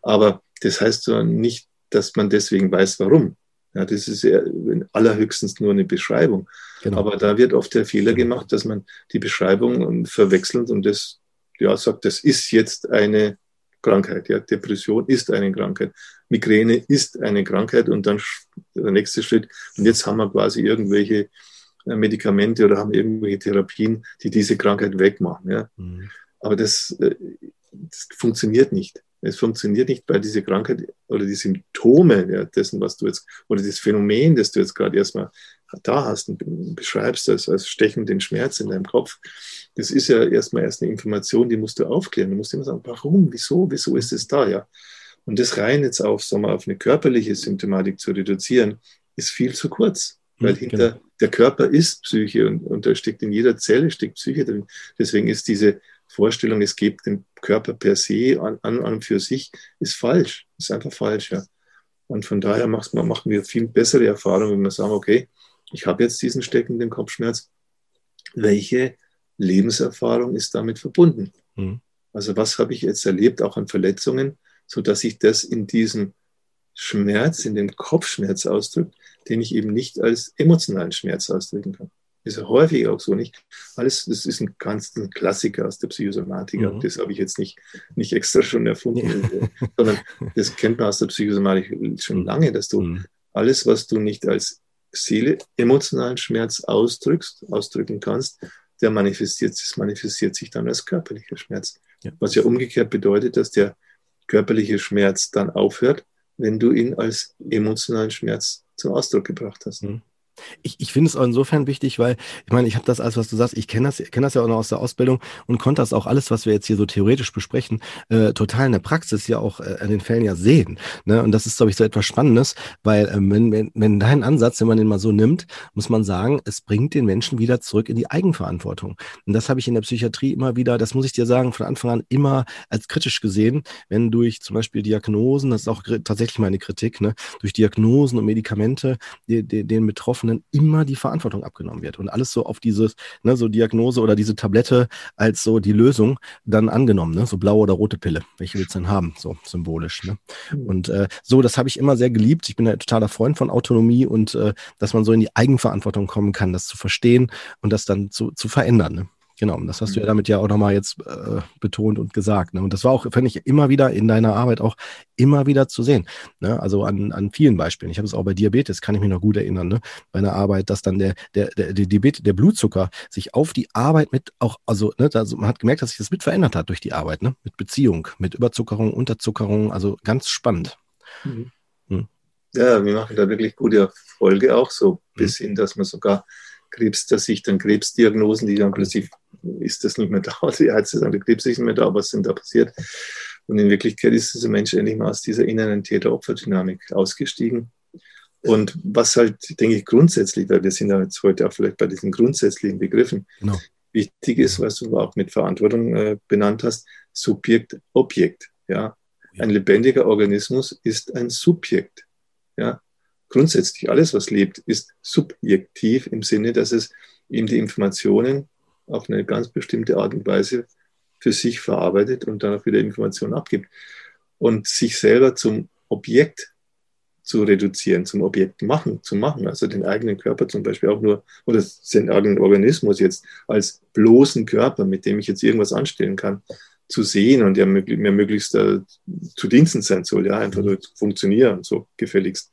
Aber das heißt so nicht, dass man deswegen weiß, warum. Ja, das ist ja allerhöchstens nur eine Beschreibung. Genau. Aber da wird oft der Fehler gemacht, dass man die Beschreibung verwechselt und das ja, sagt, das ist jetzt eine Krankheit. Ja, Depression ist eine Krankheit. Migräne ist eine Krankheit und dann der nächste Schritt. Und jetzt haben wir quasi irgendwelche äh, Medikamente oder haben irgendwelche Therapien, die diese Krankheit wegmachen. Ja. Mhm. Aber das, äh, das funktioniert nicht. Es funktioniert nicht, weil diese Krankheit oder die Symptome ja, dessen, was du jetzt, oder das Phänomen, das du jetzt gerade erstmal da hast und beschreibst als, als stechenden Schmerz in deinem Kopf, das ist ja erstmal erst eine Information, die musst du aufklären. Du musst immer sagen, warum, wieso, wieso ist es da, ja. Und das rein jetzt auf, sagen wir, auf eine körperliche Symptomatik zu reduzieren, ist viel zu kurz. Weil mhm, hinter genau. der Körper ist Psyche und, und da steckt in jeder Zelle steckt Psyche drin. Deswegen ist diese Vorstellung, es gibt den Körper per se an, an und für sich, ist falsch. Ist einfach falsch, ja. Und von daher man, machen wir viel bessere Erfahrungen, wenn wir sagen, okay, ich habe jetzt diesen steckenden Kopfschmerz. Welche Lebenserfahrung ist damit verbunden? Mhm. Also was habe ich jetzt erlebt, auch an Verletzungen, sodass ich das in diesem Schmerz, in dem Kopfschmerz ausdrückt, den ich eben nicht als emotionalen Schmerz ausdrücken kann. Ist häufig auch so nicht. Alles, das ist ein ganz ein Klassiker aus der Psychosomatik. Mhm. Das habe ich jetzt nicht, nicht extra schon erfunden, sondern das kennt man aus der Psychosomatik schon lange, dass du mhm. alles, was du nicht als Seele emotionalen Schmerz ausdrückst, ausdrücken kannst, der manifestiert, das manifestiert sich dann als körperlicher Schmerz. Ja. Was ja umgekehrt bedeutet, dass der körperliche Schmerz dann aufhört, wenn du ihn als emotionalen Schmerz zum Ausdruck gebracht hast. Mhm. Ich, ich finde es auch insofern wichtig, weil ich meine, ich habe das alles, was du sagst, ich kenne das, kenn das ja auch noch aus der Ausbildung und konnte das auch alles, was wir jetzt hier so theoretisch besprechen, äh, total in der Praxis ja auch äh, an den Fällen ja sehen. Ne? Und das ist, glaube ich, so etwas Spannendes, weil äh, wenn, wenn, wenn dein Ansatz, wenn man den mal so nimmt, muss man sagen, es bringt den Menschen wieder zurück in die Eigenverantwortung. Und das habe ich in der Psychiatrie immer wieder, das muss ich dir sagen, von Anfang an immer als kritisch gesehen, wenn durch zum Beispiel Diagnosen, das ist auch tatsächlich meine Kritik, ne, durch Diagnosen und Medikamente die, den Betroffenen Betroffenen immer die Verantwortung abgenommen wird und alles so auf dieses, ne, so Diagnose oder diese Tablette als so die Lösung dann angenommen, ne, so blaue oder rote Pille, welche willst du denn haben, so symbolisch, ne? Mhm. Und äh, so, das habe ich immer sehr geliebt. Ich bin ein totaler Freund von Autonomie und äh, dass man so in die Eigenverantwortung kommen kann, das zu verstehen und das dann zu, zu verändern, ne? Genau, das hast du ja damit ja auch nochmal jetzt äh, betont und gesagt. Ne? Und das war auch, fand ich, immer wieder in deiner Arbeit auch immer wieder zu sehen. Ne? Also an, an vielen Beispielen. Ich habe es auch bei Diabetes, kann ich mich noch gut erinnern, ne? bei einer Arbeit, dass dann der, der, der, der, Diabetes, der Blutzucker sich auf die Arbeit mit auch, also, ne, also man hat gemerkt, dass sich das mit verändert hat durch die Arbeit, ne? mit Beziehung, mit Überzuckerung, Unterzuckerung, also ganz spannend. Mhm. Hm. Ja, wir machen da wirklich gute Erfolge auch so, bis mhm. hin, dass man sogar Krebs, dass sich dann Krebsdiagnosen, die dann plötzlich ist das nicht mehr da, die Ärzte sagen, der Krebs ist nicht mehr da, was ist denn da passiert? Und in Wirklichkeit ist dieser Mensch endlich mal aus dieser inneren Täter-Opfer-Dynamik ausgestiegen. Und was halt, denke ich, grundsätzlich, weil wir sind ja jetzt heute auch vielleicht bei diesen grundsätzlichen Begriffen, genau. wichtig ist, was du auch mit Verantwortung äh, benannt hast, Subjekt, Objekt. Ja? Ein lebendiger Organismus ist ein Subjekt. Ja? Grundsätzlich alles, was lebt, ist subjektiv im Sinne, dass es ihm die Informationen auf eine ganz bestimmte Art und Weise für sich verarbeitet und dann auch wieder Informationen abgibt. Und sich selber zum Objekt zu reduzieren, zum Objekt machen, zu machen, also den eigenen Körper zum Beispiel auch nur, oder den eigenen Organismus jetzt als bloßen Körper, mit dem ich jetzt irgendwas anstellen kann, zu sehen und ja mir möglichst äh, zu Diensten sein soll, ja, einfach nur funktionieren, so gefälligst.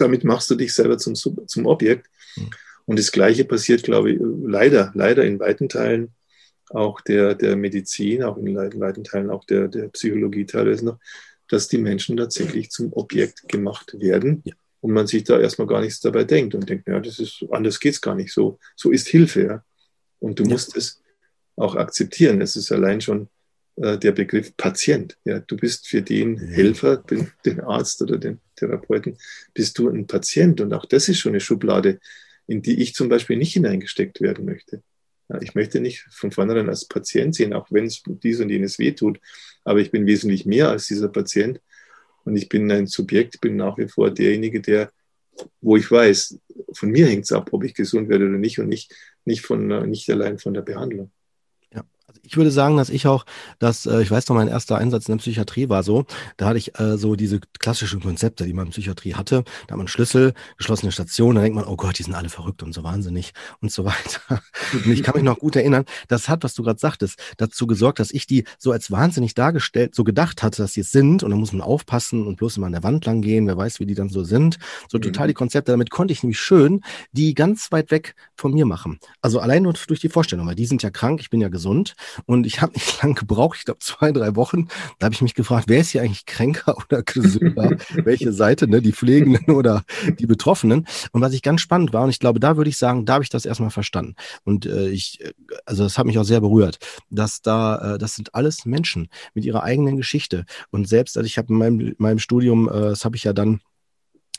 Damit machst du dich selber zum, zum Objekt. Mhm. Und das Gleiche passiert, glaube ich, leider, leider in weiten Teilen auch der, der Medizin, auch in weiten Teilen auch der, der Psychologie teilweise noch, dass die Menschen tatsächlich zum Objekt gemacht werden ja. und man sich da erstmal gar nichts dabei denkt und denkt, ja, das ist, anders geht es gar nicht. So, so ist Hilfe, ja. Und du ja. musst es auch akzeptieren. Es ist allein schon äh, der Begriff Patient. Ja, du bist für den Helfer, den, den, Arzt oder den Therapeuten, bist du ein Patient. Und auch das ist schon eine Schublade, in die ich zum Beispiel nicht hineingesteckt werden möchte. Ja, ich möchte nicht von vornherein als Patient sehen, auch wenn es dies und jenes wehtut. Aber ich bin wesentlich mehr als dieser Patient. Und ich bin ein Subjekt, bin nach wie vor derjenige, der, wo ich weiß, von mir hängt es ab, ob ich gesund werde oder nicht und nicht, nicht, von, nicht allein von der Behandlung. Also ich würde sagen, dass ich auch, dass, äh, ich weiß noch, mein erster Einsatz in der Psychiatrie war so, da hatte ich äh, so diese klassischen Konzepte, die man in Psychiatrie hatte. Da hat man Schlüssel, geschlossene Station, da denkt man, oh Gott, die sind alle verrückt und so wahnsinnig und so weiter. Und ich kann mich noch gut erinnern, das hat, was du gerade sagtest, dazu gesorgt, dass ich die so als wahnsinnig dargestellt, so gedacht hatte, dass sie es sind und da muss man aufpassen und bloß immer an der Wand lang gehen, wer weiß, wie die dann so sind. So mhm. total die Konzepte, damit konnte ich nämlich schön die ganz weit weg von mir machen. Also allein nur durch die Vorstellung, weil die sind ja krank, ich bin ja gesund und ich habe nicht lange gebraucht, ich glaube zwei, drei Wochen. Da habe ich mich gefragt, wer ist hier eigentlich kränker oder gesünder? Welche Seite, ne? die Pflegenden oder die Betroffenen? Und was ich ganz spannend war, und ich glaube, da würde ich sagen, da habe ich das erstmal verstanden. Und äh, ich, also das hat mich auch sehr berührt, dass da, äh, das sind alles Menschen mit ihrer eigenen Geschichte. Und selbst, also ich habe in meinem, meinem Studium, äh, das habe ich ja dann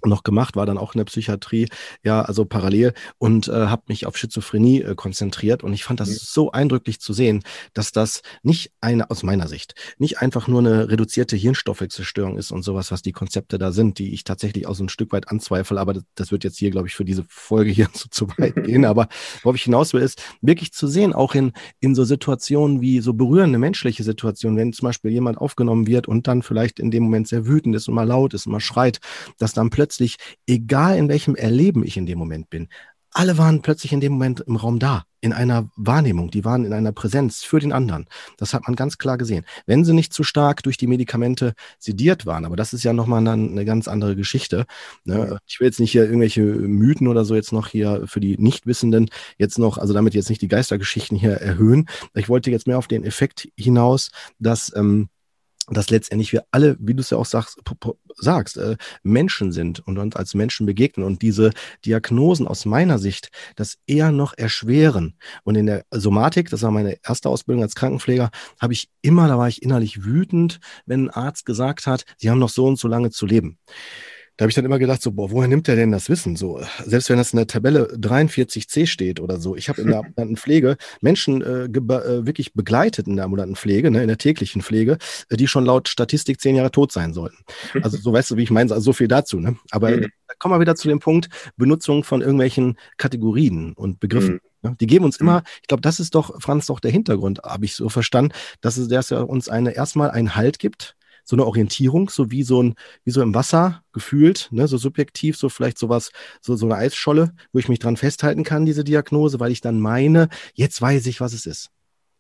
noch gemacht, war dann auch in der Psychiatrie, ja, also parallel und äh, habe mich auf Schizophrenie äh, konzentriert und ich fand das mhm. so eindrücklich zu sehen, dass das nicht eine, aus meiner Sicht, nicht einfach nur eine reduzierte Hirnstoffwechselstörung ist und sowas, was die Konzepte da sind, die ich tatsächlich auch so ein Stück weit anzweifle, aber das, das wird jetzt hier, glaube ich, für diese Folge hier zu, zu weit gehen, aber worauf ich hinaus will, ist wirklich zu sehen, auch in, in so Situationen wie so berührende menschliche Situationen, wenn zum Beispiel jemand aufgenommen wird und dann vielleicht in dem Moment sehr wütend ist und mal laut ist und mal schreit, dass dann plötzlich plötzlich, egal in welchem Erleben ich in dem Moment bin, alle waren plötzlich in dem Moment im Raum da, in einer Wahrnehmung, die waren in einer Präsenz für den anderen. Das hat man ganz klar gesehen. Wenn sie nicht zu stark durch die Medikamente sediert waren, aber das ist ja nochmal eine, eine ganz andere Geschichte. Ne? Ich will jetzt nicht hier irgendwelche Mythen oder so jetzt noch hier für die Nichtwissenden jetzt noch, also damit jetzt nicht die Geistergeschichten hier erhöhen. Ich wollte jetzt mehr auf den Effekt hinaus, dass ähm, dass letztendlich wir alle, wie du es ja auch sagst, sagst äh, Menschen sind und uns als Menschen begegnen und diese Diagnosen aus meiner Sicht das eher noch erschweren. Und in der Somatik, das war meine erste Ausbildung als Krankenpfleger, habe ich immer, da war ich innerlich wütend, wenn ein Arzt gesagt hat, sie haben noch so und so lange zu leben da habe ich dann immer gedacht, so, boah, woher nimmt der denn das Wissen? So, selbst wenn das in der Tabelle 43c steht oder so. Ich habe in der ambulanten Pflege Menschen äh, äh, wirklich begleitet in der ambulanten Pflege, ne, in der täglichen Pflege, äh, die schon laut Statistik zehn Jahre tot sein sollten. Also so weißt du, wie ich meine, also so viel dazu. Ne? Aber mhm. da kommen wir wieder zu dem Punkt Benutzung von irgendwelchen Kategorien und Begriffen. Mhm. Die geben uns immer, mhm. ich glaube, das ist doch, Franz, doch der Hintergrund, habe ich so verstanden, dass es, dass er uns eine erstmal einen Halt gibt, so eine Orientierung, so wie so ein, wie so im Wasser gefühlt, ne, so subjektiv, so vielleicht sowas, so, so eine Eisscholle, wo ich mich dran festhalten kann, diese Diagnose, weil ich dann meine, jetzt weiß ich, was es ist.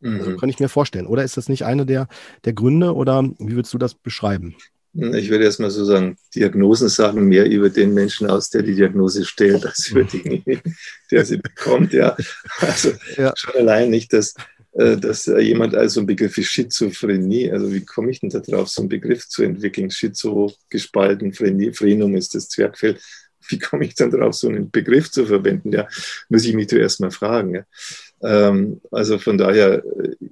Also mhm. Also kann ich mir vorstellen. Oder ist das nicht eine der, der Gründe oder wie würdest du das beschreiben? Ich würde erst mal so sagen, Diagnosen sagen mehr über den Menschen aus, der die Diagnose stellt, als über denjenigen, der sie bekommt. Ja. Also ja. schon allein nicht, dass, dass jemand also ein Begriff wie Schizophrenie, also wie komme ich denn da drauf, so einen Begriff zu entwickeln? Schizo gespalten, Phrenum ist das Zwergfell. Wie komme ich dann drauf, so einen Begriff zu verwenden? Ja, muss ich mich zuerst mal fragen. Ja. Ähm, also von daher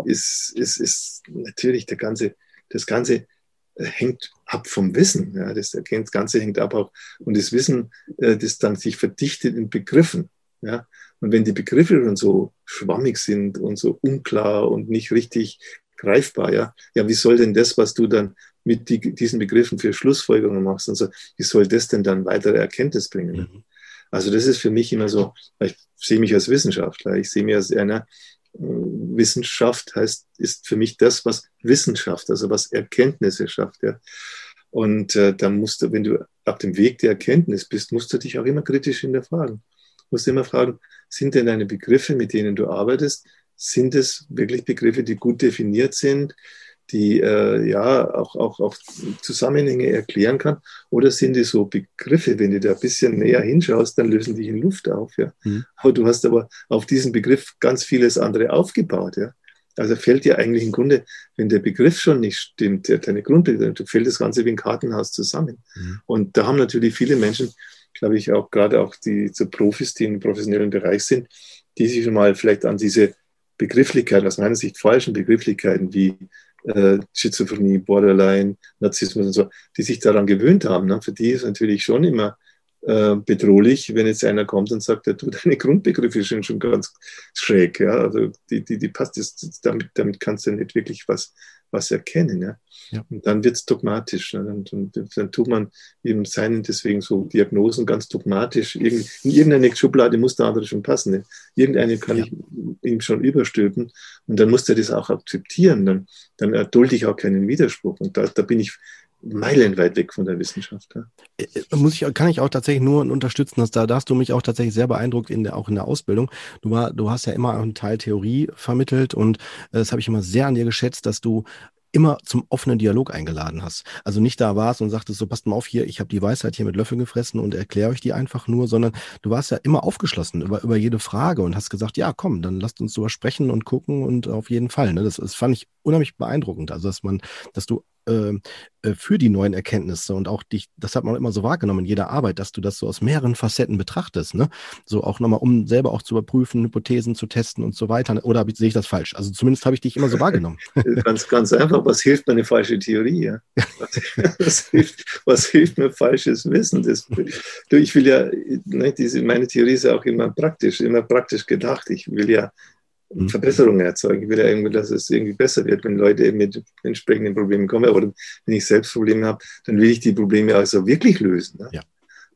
ist, ist, ist natürlich der ganze, das ganze hängt ab vom Wissen. Ja, das, das Ganze hängt ab auch, und das Wissen, äh, das dann sich verdichtet in Begriffen. Ja, und wenn die Begriffe dann so schwammig sind und so unklar und nicht richtig greifbar, ja, ja, wie soll denn das, was du dann mit die, diesen Begriffen für Schlussfolgerungen machst und so, wie soll das denn dann weitere Erkenntnis bringen? Mhm. Also das ist für mich immer so, ich sehe mich als Wissenschaftler, ich sehe mich als einer, Wissenschaft heißt, ist für mich das, was Wissenschaft, also was Erkenntnisse schafft. Ja. Und äh, dann musst du, wenn du auf dem Weg der Erkenntnis bist, musst du dich auch immer kritisch hinterfragen. Du musst immer fragen, sind denn deine Begriffe, mit denen du arbeitest, sind es wirklich Begriffe, die gut definiert sind? die äh, ja auch, auch, auch Zusammenhänge erklären kann? Oder sind die so Begriffe, wenn du da ein bisschen näher hinschaust, dann lösen die in Luft auf, ja. Mhm. Aber du hast aber auf diesen Begriff ganz vieles andere aufgebaut, ja. Also fällt dir eigentlich im Grunde, wenn der Begriff schon nicht stimmt, der, deine Grundbegriff, fällt das Ganze wie ein Kartenhaus zusammen. Mhm. Und da haben natürlich viele Menschen, glaube ich, auch gerade auch die so Profis, die im professionellen Bereich sind, die sich mal vielleicht an diese Begrifflichkeiten, aus meiner Sicht falschen Begrifflichkeiten wie äh, Schizophrenie, Borderline, Narzissmus und so, die sich daran gewöhnt haben. Ne? Für die ist natürlich schon immer äh, bedrohlich, wenn jetzt einer kommt und sagt, ja, du, deine Grundbegriffe sind schon ganz schräg. Ja? Also die, die, die passt, das, damit, damit kannst du nicht wirklich was, was erkennen. Ja? ja. Und dann wird es dogmatisch. Ne? Und, und, dann tut man eben seinen deswegen so Diagnosen ganz dogmatisch. in irgendeine Schublade muss der andere schon passen. Ne? Irgendeine kann ja. ich ihm schon überstülpen und dann muss er das auch akzeptieren. Dann, dann erdulde ich auch keinen Widerspruch. Und da, da bin ich meilenweit weg von der Wissenschaft. Ja. Äh, äh, muss ich, kann ich auch tatsächlich nur unterstützen, dass da, da hast du mich auch tatsächlich sehr beeindruckt in der, auch in der Ausbildung. Du war, du hast ja immer einen Teil Theorie vermittelt und äh, das habe ich immer sehr an dir geschätzt, dass du immer zum offenen Dialog eingeladen hast. Also nicht da warst und sagtest so, passt mal auf hier, ich habe die Weisheit hier mit Löffeln gefressen und erkläre euch die einfach nur, sondern du warst ja immer aufgeschlossen über, über jede Frage und hast gesagt, ja komm, dann lasst uns drüber sprechen und gucken und auf jeden Fall. Ne? Das, das fand ich unheimlich beeindruckend. Also dass man, dass du für die neuen Erkenntnisse und auch dich, das hat man immer so wahrgenommen in jeder Arbeit, dass du das so aus mehreren Facetten betrachtest, ne? So auch nochmal, um selber auch zu überprüfen, Hypothesen zu testen und so weiter. Oder sehe ich das falsch? Also zumindest habe ich dich immer so wahrgenommen. ganz, ganz einfach. Was hilft mir eine falsche Theorie? Ja? Was, hilft, was hilft mir falsches Wissen? Das, du, ich will ja, ne, diese, meine Theorie ist ja auch immer praktisch, immer praktisch gedacht. Ich will ja. Verbesserungen erzeugen. Ich will ja irgendwie, dass es irgendwie besser wird, wenn Leute mit entsprechenden Problemen kommen. Oder wenn ich selbst Probleme habe, dann will ich die Probleme also wirklich lösen. Ne? Ja.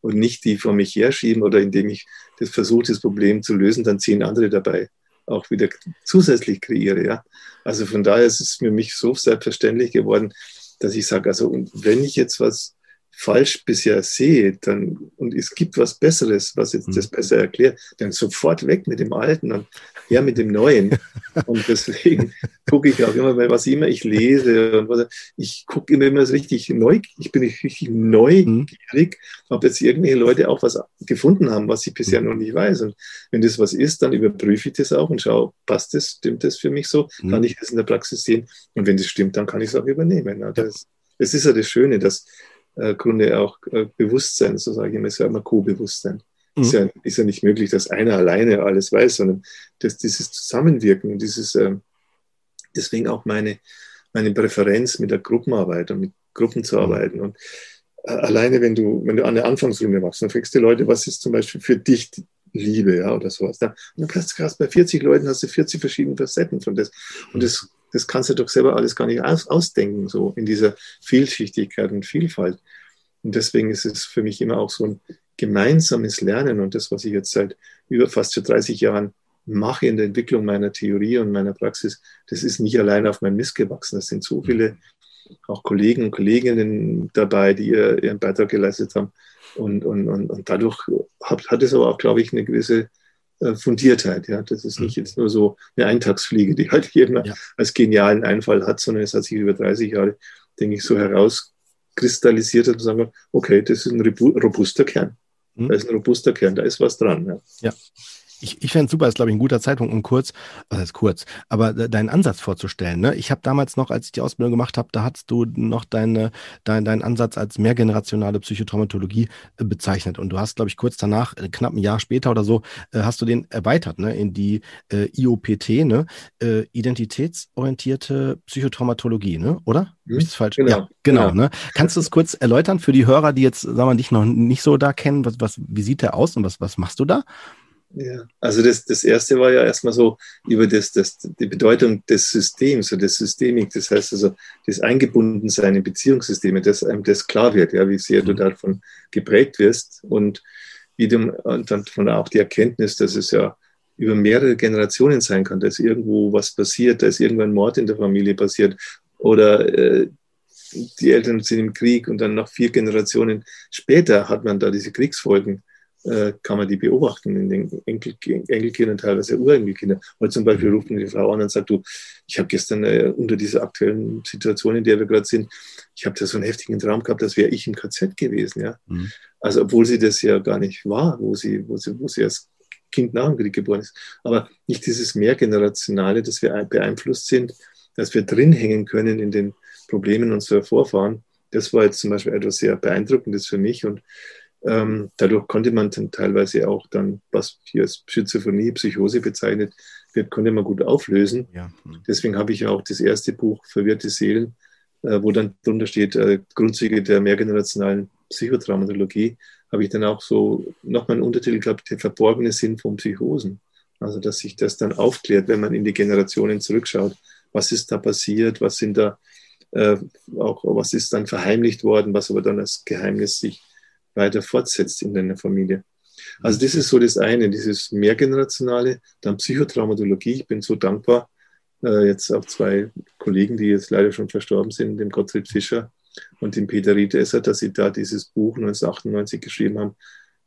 Und nicht die vor mich herschieben oder indem ich das versuche, das Problem zu lösen, dann zehn andere dabei auch wieder zusätzlich kreiere. Ja? Also von daher ist es für mich so selbstverständlich geworden, dass ich sage, also wenn ich jetzt was falsch bisher sehe, dann, und es gibt was Besseres, was jetzt das mhm. besser erklärt, dann sofort weg mit dem Alten und her mit dem Neuen. Und deswegen gucke ich auch immer, weil was immer ich lese und was, ich gucke immer, immer richtig neu, ich bin richtig neugierig, ob jetzt irgendwelche Leute auch was gefunden haben, was ich bisher mhm. noch nicht weiß. Und wenn das was ist, dann überprüfe ich das auch und schaue, passt das, stimmt das für mich so, mhm. kann ich das in der Praxis sehen? Und wenn das stimmt, dann kann ich es auch übernehmen. Das, das ist ja das Schöne, dass äh, Grunde auch äh, Bewusstsein, so sage ich immer, ist ja immer Co-Bewusstsein. Mhm. Ist, ja, ist ja nicht möglich, dass einer alleine alles weiß, sondern dass dieses Zusammenwirken und dieses, äh, deswegen auch meine, meine Präferenz mit der Gruppenarbeit und mit Gruppen zu mhm. arbeiten. Und äh, alleine, wenn du, wenn du an der Anfangsrunde machst, dann fragst du Leute, was ist zum Beispiel für dich Liebe, ja, oder sowas. Und dann hast du bei 40 Leuten hast du 40 verschiedene Facetten von das. Und das das kannst du doch selber alles gar nicht aus, ausdenken, so in dieser Vielschichtigkeit und Vielfalt. Und deswegen ist es für mich immer auch so ein gemeinsames Lernen und das, was ich jetzt seit über fast 30 Jahren mache in der Entwicklung meiner Theorie und meiner Praxis, das ist nicht allein auf meinem Mist gewachsen. Das sind so viele auch Kollegen und Kolleginnen dabei, die ihren Beitrag geleistet haben. Und, und, und, und dadurch hat, hat es aber auch, glaube ich, eine gewisse Fundiertheit. Ja? Das ist nicht mhm. jetzt nur so eine Eintagsfliege, die halt jeder ja. als genialen Einfall hat, sondern es hat sich über 30 Jahre, denke ich, so herauskristallisiert und sagen, okay, das ist ein robuster Kern. Mhm. Da ist ein robuster Kern, da ist was dran. Ja. ja ich, ich fände es super, ist glaube ich ein guter Zeitpunkt, um kurz, was heißt kurz, aber deinen Ansatz vorzustellen. Ne? Ich habe damals noch, als ich die Ausbildung gemacht habe, da hast du noch deine, dein, deinen Ansatz als mehrgenerationale Psychotraumatologie äh, bezeichnet. Und du hast, glaube ich, kurz danach, äh, knapp ein Jahr später oder so, äh, hast du den erweitert ne? in die IOPT, ne? Identitätsorientierte Psychotraumatologie, ne? oder? Hm, ist falsch? Genau. Ja, genau. genau. Ne? Kannst du es kurz erläutern für die Hörer, die jetzt, sagen wir, dich noch nicht so da kennen? Was, was, wie sieht der aus und was, was machst du da? Ja, also das, das erste war ja erstmal so über das, das, die Bedeutung des Systems oder des Systemik, das heißt also das Eingebundensein in Beziehungssysteme, dass einem das klar wird, ja, wie sehr du mhm. davon geprägt wirst und wie du, und dann von auch die Erkenntnis, dass es ja über mehrere Generationen sein kann, dass irgendwo was passiert, da ist irgendwann Mord in der Familie passiert oder äh, die Eltern sind im Krieg und dann noch vier Generationen später hat man da diese Kriegsfolgen äh, kann man die beobachten in den Enkel, Enkelkindern, teilweise Urenkelkinder. Weil zum Beispiel mhm. ruft eine Frau an und sagt, du, ich habe gestern äh, unter dieser aktuellen Situation, in der wir gerade sind, ich habe da so einen heftigen Traum gehabt, das wäre ich im KZ gewesen. Ja? Mhm. Also obwohl sie das ja gar nicht war, wo sie, wo sie, wo sie als Kind nach dem Krieg geboren ist. Aber nicht dieses Mehrgenerationale, dass wir beeinflusst sind, dass wir drin hängen können in den Problemen unserer Vorfahren. Das war jetzt zum Beispiel etwas sehr Beeindruckendes für mich und ähm, dadurch konnte man dann teilweise auch dann, was hier als Schizophrenie, Psychose bezeichnet wird, konnte man gut auflösen. Ja. Hm. Deswegen habe ich ja auch das erste Buch Verwirrte Seelen, äh, wo dann drunter steht, äh, Grundzüge der mehrgenerationalen Psychotraumatologie, habe ich dann auch so nochmal einen Untertitel gehabt, der verborgene Sinn von Psychosen. Also, dass sich das dann aufklärt, wenn man in die Generationen zurückschaut. Was ist da passiert? Was sind da, äh, auch, was ist dann verheimlicht worden, was aber dann als Geheimnis sich weiter fortsetzt in deiner Familie. Also das ist so das eine, dieses mehrgenerationale, dann Psychotraumatologie. Ich bin so dankbar, äh, jetzt auch zwei Kollegen, die jetzt leider schon verstorben sind, dem Gottfried Fischer und dem Peter Riedesser, dass sie da dieses Buch 1998 geschrieben haben,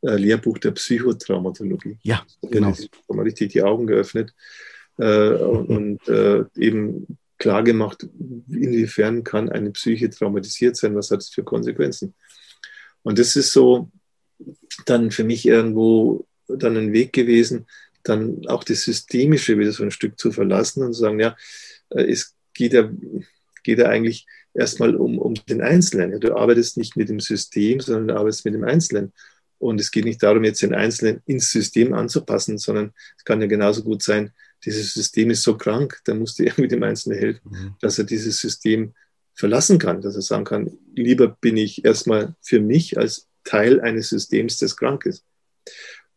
äh, Lehrbuch der Psychotraumatologie. Ja, genau. Da haben wir richtig die Augen geöffnet äh, und, äh, eben klar gemacht, inwiefern kann eine Psyche traumatisiert sein, was hat es für Konsequenzen. Und das ist so dann für mich irgendwo dann ein Weg gewesen, dann auch das Systemische wieder so ein Stück zu verlassen und zu sagen, ja, äh, es geht ja, geht ja eigentlich erstmal um, um den Einzelnen. Du arbeitest nicht mit dem System, sondern du arbeitest mit dem Einzelnen. Und es geht nicht darum, jetzt den Einzelnen ins System anzupassen, sondern es kann ja genauso gut sein, dieses System ist so krank, da musst du irgendwie dem Einzelnen helfen, mhm. dass er dieses System verlassen kann, dass er sagen kann, lieber bin ich erstmal für mich als Teil eines Systems, das krank ist.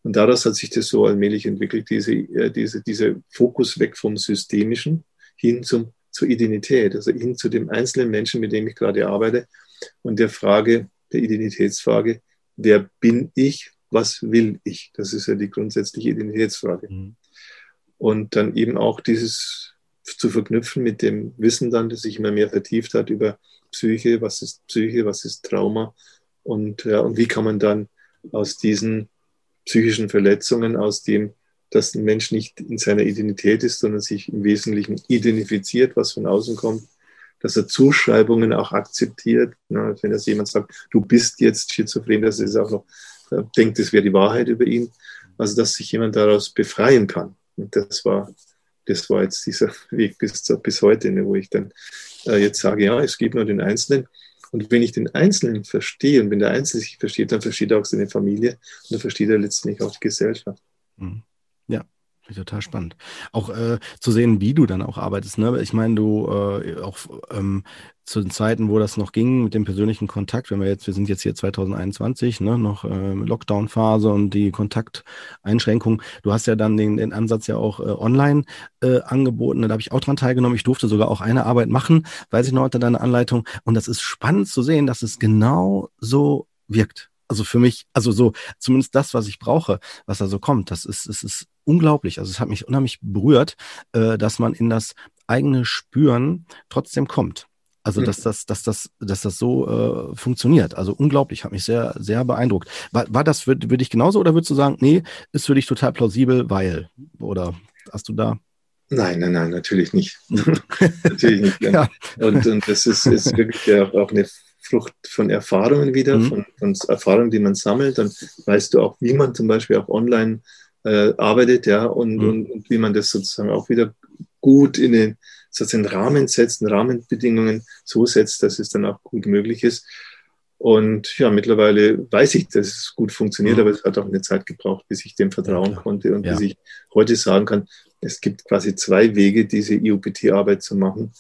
Und daraus hat sich das so allmählich entwickelt, diese, äh, diese, dieser Fokus weg vom Systemischen hin zum, zur Identität, also hin zu dem einzelnen Menschen, mit dem ich gerade arbeite und der Frage, der Identitätsfrage, wer bin ich, was will ich? Das ist ja die grundsätzliche Identitätsfrage. Mhm. Und dann eben auch dieses zu verknüpfen mit dem Wissen dann, das sich immer mehr vertieft hat über Psyche, was ist Psyche, was ist Trauma und, ja, und wie kann man dann aus diesen psychischen Verletzungen, aus dem, dass ein Mensch nicht in seiner Identität ist, sondern sich im Wesentlichen identifiziert, was von außen kommt, dass er Zuschreibungen auch akzeptiert. Na, wenn das jemand sagt, du bist jetzt schizophren, er es auch noch äh, denkt, es wäre die Wahrheit über ihn. Also, dass sich jemand daraus befreien kann. Und das war das war jetzt dieser Weg bis, bis heute, ne, wo ich dann äh, jetzt sage, ja, es gibt nur den Einzelnen. Und wenn ich den Einzelnen verstehe und wenn der Einzelne sich versteht, dann versteht er auch seine Familie und dann versteht er letztendlich auch die Gesellschaft. Mhm. Total spannend. Auch äh, zu sehen, wie du dann auch arbeitest. Ne? Ich meine, du äh, auch ähm, zu den Zeiten, wo das noch ging mit dem persönlichen Kontakt, wenn wir jetzt, wir sind jetzt hier 2021, ne, noch äh, Lockdown-Phase und die Kontakteinschränkung. Du hast ja dann den, den Ansatz ja auch äh, online äh, angeboten. Da habe ich auch dran teilgenommen. Ich durfte sogar auch eine Arbeit machen, weiß ich noch unter deiner Anleitung. Und das ist spannend zu sehen, dass es genau so wirkt. Also für mich, also so zumindest das, was ich brauche, was da so kommt, das ist, es ist unglaublich. Also es hat mich unheimlich berührt, äh, dass man in das eigene Spüren trotzdem kommt. Also, dass das, dass das, dass das so äh, funktioniert. Also unglaublich, hat mich sehr, sehr beeindruckt. War, war das für, für dich genauso oder würdest du sagen, nee, ist für dich total plausibel, weil? Oder hast du da? Nein, nein, nein, natürlich nicht. natürlich nicht. Ja. Und, und das ist, ist wirklich auch eine Frucht von Erfahrungen wieder, mhm. von, von, Erfahrungen, die man sammelt. Dann weißt du auch, wie man zum Beispiel auch online äh, arbeitet, ja, und, mhm. und, und, wie man das sozusagen auch wieder gut in den sozusagen Rahmen setzt, Rahmenbedingungen so setzt, dass es dann auch gut möglich ist. Und ja, mittlerweile weiß ich, dass es gut funktioniert, mhm. aber es hat auch eine Zeit gebraucht, bis ich dem vertrauen ja, konnte und ja. bis ich heute sagen kann, es gibt quasi zwei Wege, diese IOPT-Arbeit zu machen.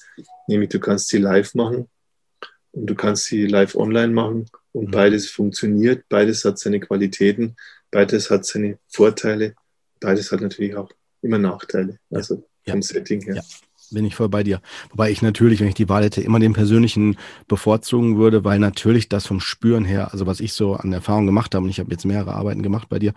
Nämlich du kannst sie live machen und du kannst sie live online machen und mhm. beides funktioniert, beides hat seine Qualitäten, beides hat seine Vorteile, beides hat natürlich auch immer Nachteile, also ja. vom Setting her. Ja bin ich voll bei dir. Wobei ich natürlich, wenn ich die Wahl hätte, immer den persönlichen bevorzugen würde, weil natürlich das vom Spüren her, also was ich so an Erfahrung gemacht habe, und ich habe jetzt mehrere Arbeiten gemacht bei dir,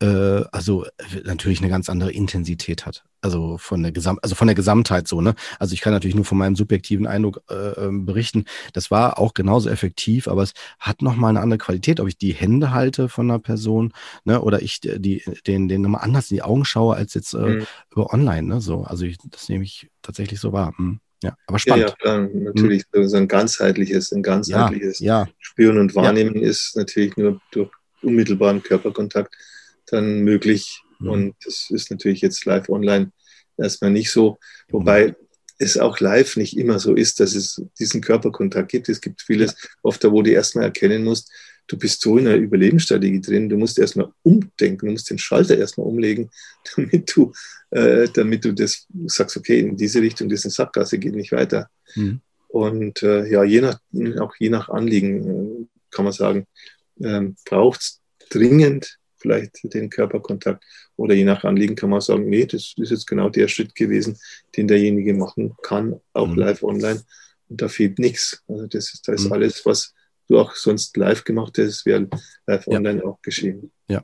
äh, also natürlich eine ganz andere Intensität hat. Also von der Gesam also von der Gesamtheit so, ne? Also ich kann natürlich nur von meinem subjektiven Eindruck äh, ähm, berichten. Das war auch genauso effektiv, aber es hat nochmal eine andere Qualität, ob ich die Hände halte von einer Person, ne, oder ich die, den, den nochmal anders in die Augen schaue als jetzt äh, mhm. über online, ne? So, also ich, das nehme ich tatsächlich so wahr. Hm. Ja, aber spannend. Ja, klar, natürlich hm. so ein ganzheitliches, ein ganzheitliches ja, ja. Spüren und Wahrnehmen ist natürlich nur durch unmittelbaren Körperkontakt dann möglich. Mhm. Und das ist natürlich jetzt live online erstmal nicht so. Wobei es auch live nicht immer so ist, dass es diesen Körperkontakt gibt. Es gibt vieles, oft da, wo du erstmal erkennen musst, du bist so in einer Überlebensstrategie drin, du musst erstmal umdenken, du musst den Schalter erstmal umlegen, damit du, äh, damit du das sagst, okay, in diese Richtung, diese Sackgasse geht nicht weiter. Mhm. Und äh, ja, je nach, auch je nach Anliegen äh, kann man sagen, ähm, braucht es dringend vielleicht den Körperkontakt. Oder je nach Anliegen kann man sagen, nee, das ist jetzt genau der Schritt gewesen, den derjenige machen kann, auch mhm. live online. Und da fehlt nichts. Also das ist, da ist mhm. alles, was du auch sonst live gemacht hättest, wäre live online ja. auch geschehen. Ja.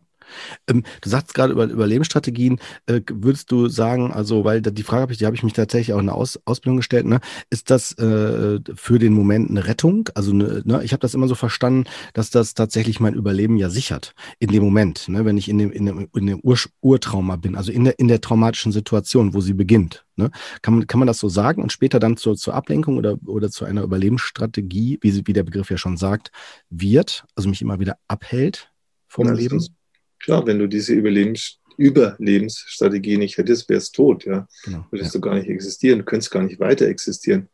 Ähm, du sagst gerade über Überlebensstrategien, äh, würdest du sagen, also, weil die Frage habe ich, die habe ich mich tatsächlich auch in der Aus Ausbildung gestellt, ne? Ist das äh, für den Moment eine Rettung? Also, ne, ne ich habe das immer so verstanden, dass das tatsächlich mein Überleben ja sichert in dem Moment, ne? wenn ich in dem, in dem, in dem Ur Urtrauma bin, also in der, in der traumatischen Situation, wo sie beginnt. Ne? Kann, man, kann man das so sagen und später dann zur, zur Ablenkung oder, oder zu einer Überlebensstrategie, wie, wie der Begriff ja schon sagt, wird, also mich immer wieder abhält vom ja, Leben? Klar, wenn du diese Überlebens Überlebensstrategie nicht hättest, wärst tot, ja. Genau, Würdest ja. du gar nicht existieren, könntest gar nicht weiter existieren.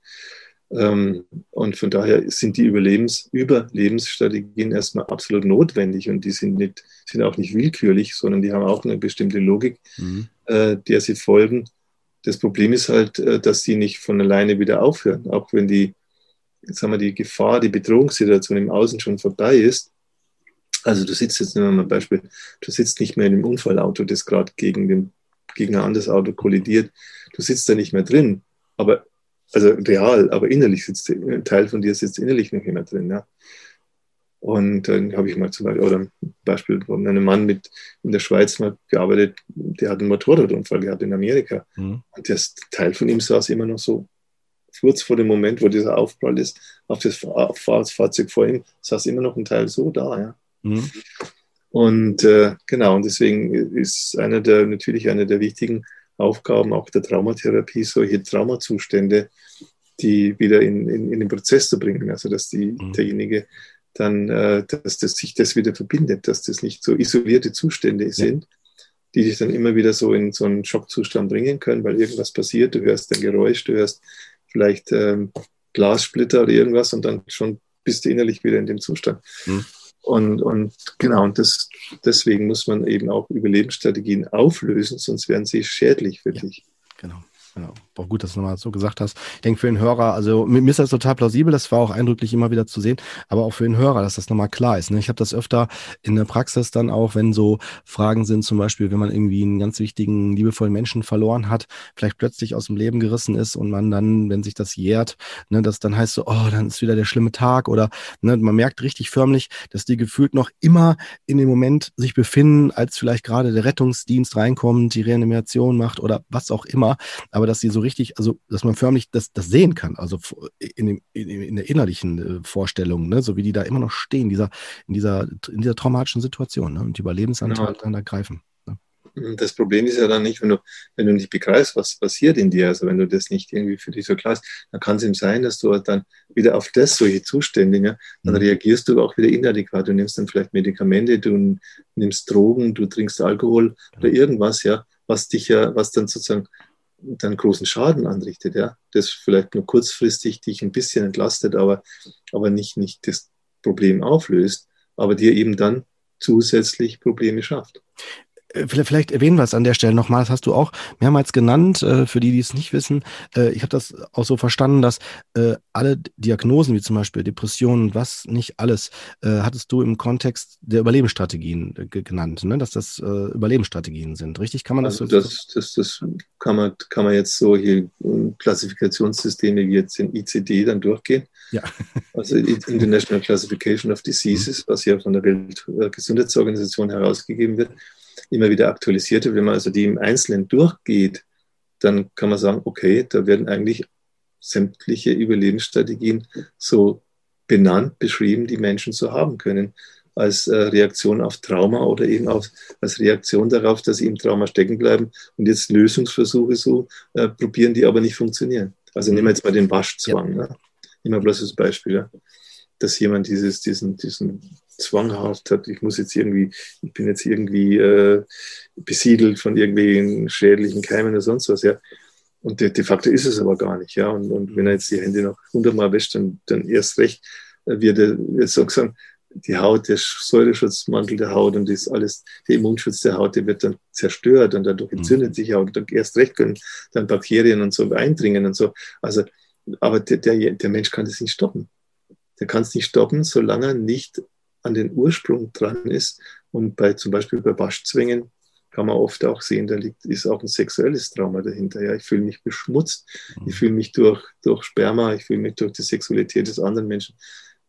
Ähm, und von daher sind die Überlebens Überlebensstrategien erstmal absolut notwendig und die sind, nicht, sind auch nicht willkürlich, sondern die haben auch eine bestimmte Logik, mhm. äh, der sie folgen. Das Problem ist halt, äh, dass die nicht von alleine wieder aufhören, auch wenn die, jetzt haben wir die Gefahr, die Bedrohungssituation im Außen schon vorbei ist, also du sitzt jetzt, nehmen wir mal ein Beispiel, du sitzt nicht mehr in dem Unfallauto, das gerade gegen, den, gegen ein anderes Auto kollidiert. Du sitzt da nicht mehr drin, aber, also real, aber innerlich sitzt, ein Teil von dir sitzt innerlich noch immer drin. Ja. Und dann habe ich mal zum Beispiel, oder ein Beispiel von einem Mann mit in der Schweiz mal gearbeitet, der hat einen Motorradunfall gehabt in Amerika. Mhm. Und der Teil von ihm saß immer noch so kurz vor dem Moment, wo dieser Aufprall ist, auf das Fahrzeug vor ihm, saß immer noch ein Teil so da. Ja. Mhm. Und äh, genau, und deswegen ist einer der, natürlich eine der wichtigen Aufgaben auch der Traumatherapie, solche Traumazustände, die wieder in, in, in den Prozess zu bringen. Also dass die, mhm. derjenige dann, äh, dass das, sich das wieder verbindet, dass das nicht so isolierte Zustände ja. sind, die dich dann immer wieder so in so einen Schockzustand bringen können, weil irgendwas passiert, du hörst ein Geräusch, du hörst vielleicht ähm, Glassplitter oder irgendwas und dann schon bist du innerlich wieder in dem Zustand. Mhm. Und, und genau, und das, deswegen muss man eben auch Überlebensstrategien auflösen, sonst werden sie schädlich für ja, dich. Genau. Genau. Auch gut, dass du nochmal so gesagt hast. Ich denke für den Hörer, also mir ist das total plausibel, das war auch eindrücklich immer wieder zu sehen, aber auch für den Hörer, dass das nochmal klar ist. Ne? Ich habe das öfter in der Praxis dann auch, wenn so Fragen sind, zum Beispiel, wenn man irgendwie einen ganz wichtigen, liebevollen Menschen verloren hat, vielleicht plötzlich aus dem Leben gerissen ist und man dann, wenn sich das jährt, ne, das dann heißt so, oh, dann ist wieder der schlimme Tag oder ne, man merkt richtig förmlich, dass die gefühlt noch immer in dem Moment sich befinden, als vielleicht gerade der Rettungsdienst reinkommt, die Reanimation macht oder was auch immer, aber dass sie so richtig, also dass man förmlich das, das sehen kann, also in, dem, in, in der innerlichen äh, Vorstellung, ne? so wie die da immer noch stehen, dieser, in, dieser, in dieser traumatischen Situation ne? und die Überlebensanteile ja. dann ergreifen. Das Problem ist ja dann nicht, wenn du, wenn du nicht begreifst, was passiert in dir, also wenn du das nicht irgendwie für dich so klar hast, dann kann es eben sein, dass du dann wieder auf das, solche Zustände, ja, dann mhm. reagierst du auch wieder inadäquat. Du nimmst dann vielleicht Medikamente, du nimmst Drogen, du trinkst Alkohol mhm. oder irgendwas, ja, was dich ja, was dann sozusagen dann großen Schaden anrichtet, ja, das vielleicht nur kurzfristig dich ein bisschen entlastet, aber, aber nicht, nicht das Problem auflöst, aber dir eben dann zusätzlich Probleme schafft. Äh, vielleicht erwähnen wir es an der Stelle nochmal, das hast du auch mehrmals genannt, äh, für die, die es nicht wissen. Äh, ich habe das auch so verstanden, dass alle Diagnosen, wie zum Beispiel Depressionen, was nicht alles, hattest du im Kontext der Überlebensstrategien genannt, ne? dass das Überlebensstrategien sind. Richtig? Kann man das also so? Das, das, das kann, man, kann man jetzt so hier Klassifikationssysteme wie jetzt in ICD dann durchgehen. Ja. also International Classification of Diseases, was ja von der Weltgesundheitsorganisation herausgegeben wird immer wieder aktualisiert wird. Wenn man also die im Einzelnen durchgeht, dann kann man sagen, okay, da werden eigentlich sämtliche Überlebensstrategien so benannt, beschrieben, die Menschen so haben können, als äh, Reaktion auf Trauma oder eben auf, als Reaktion darauf, dass sie im Trauma stecken bleiben und jetzt Lösungsversuche so äh, probieren, die aber nicht funktionieren. Also nehmen wir jetzt mal den Waschzwang. Ja. Ne? Immer bloß als Beispiel. Ja? Dass jemand dieses, diesen, diesen zwanghaft hat, ich muss jetzt irgendwie, ich bin jetzt irgendwie äh, besiedelt von irgendwelchen schädlichen Keimen oder sonst was, ja. Und de, de facto ist es aber gar nicht, ja. Und, und wenn er jetzt die Hände noch hundertmal wäscht, dann, dann erst recht äh, wird er wird sozusagen die Haut, der Säureschutzmantel der Haut und das alles, der Immunschutz der Haut, der wird dann zerstört und dadurch mhm. entzündet sich auch. Und erst recht können dann Bakterien und so eindringen und so. Also, aber der, der, der Mensch kann das nicht stoppen. Der kann es nicht stoppen, solange er nicht an den Ursprung dran ist. Und bei zum Beispiel bei Waschzwängen kann man oft auch sehen, da liegt, ist auch ein sexuelles Trauma dahinter. Ja, ich fühle mich beschmutzt, ich fühle mich durch, durch Sperma, ich fühle mich durch die Sexualität des anderen Menschen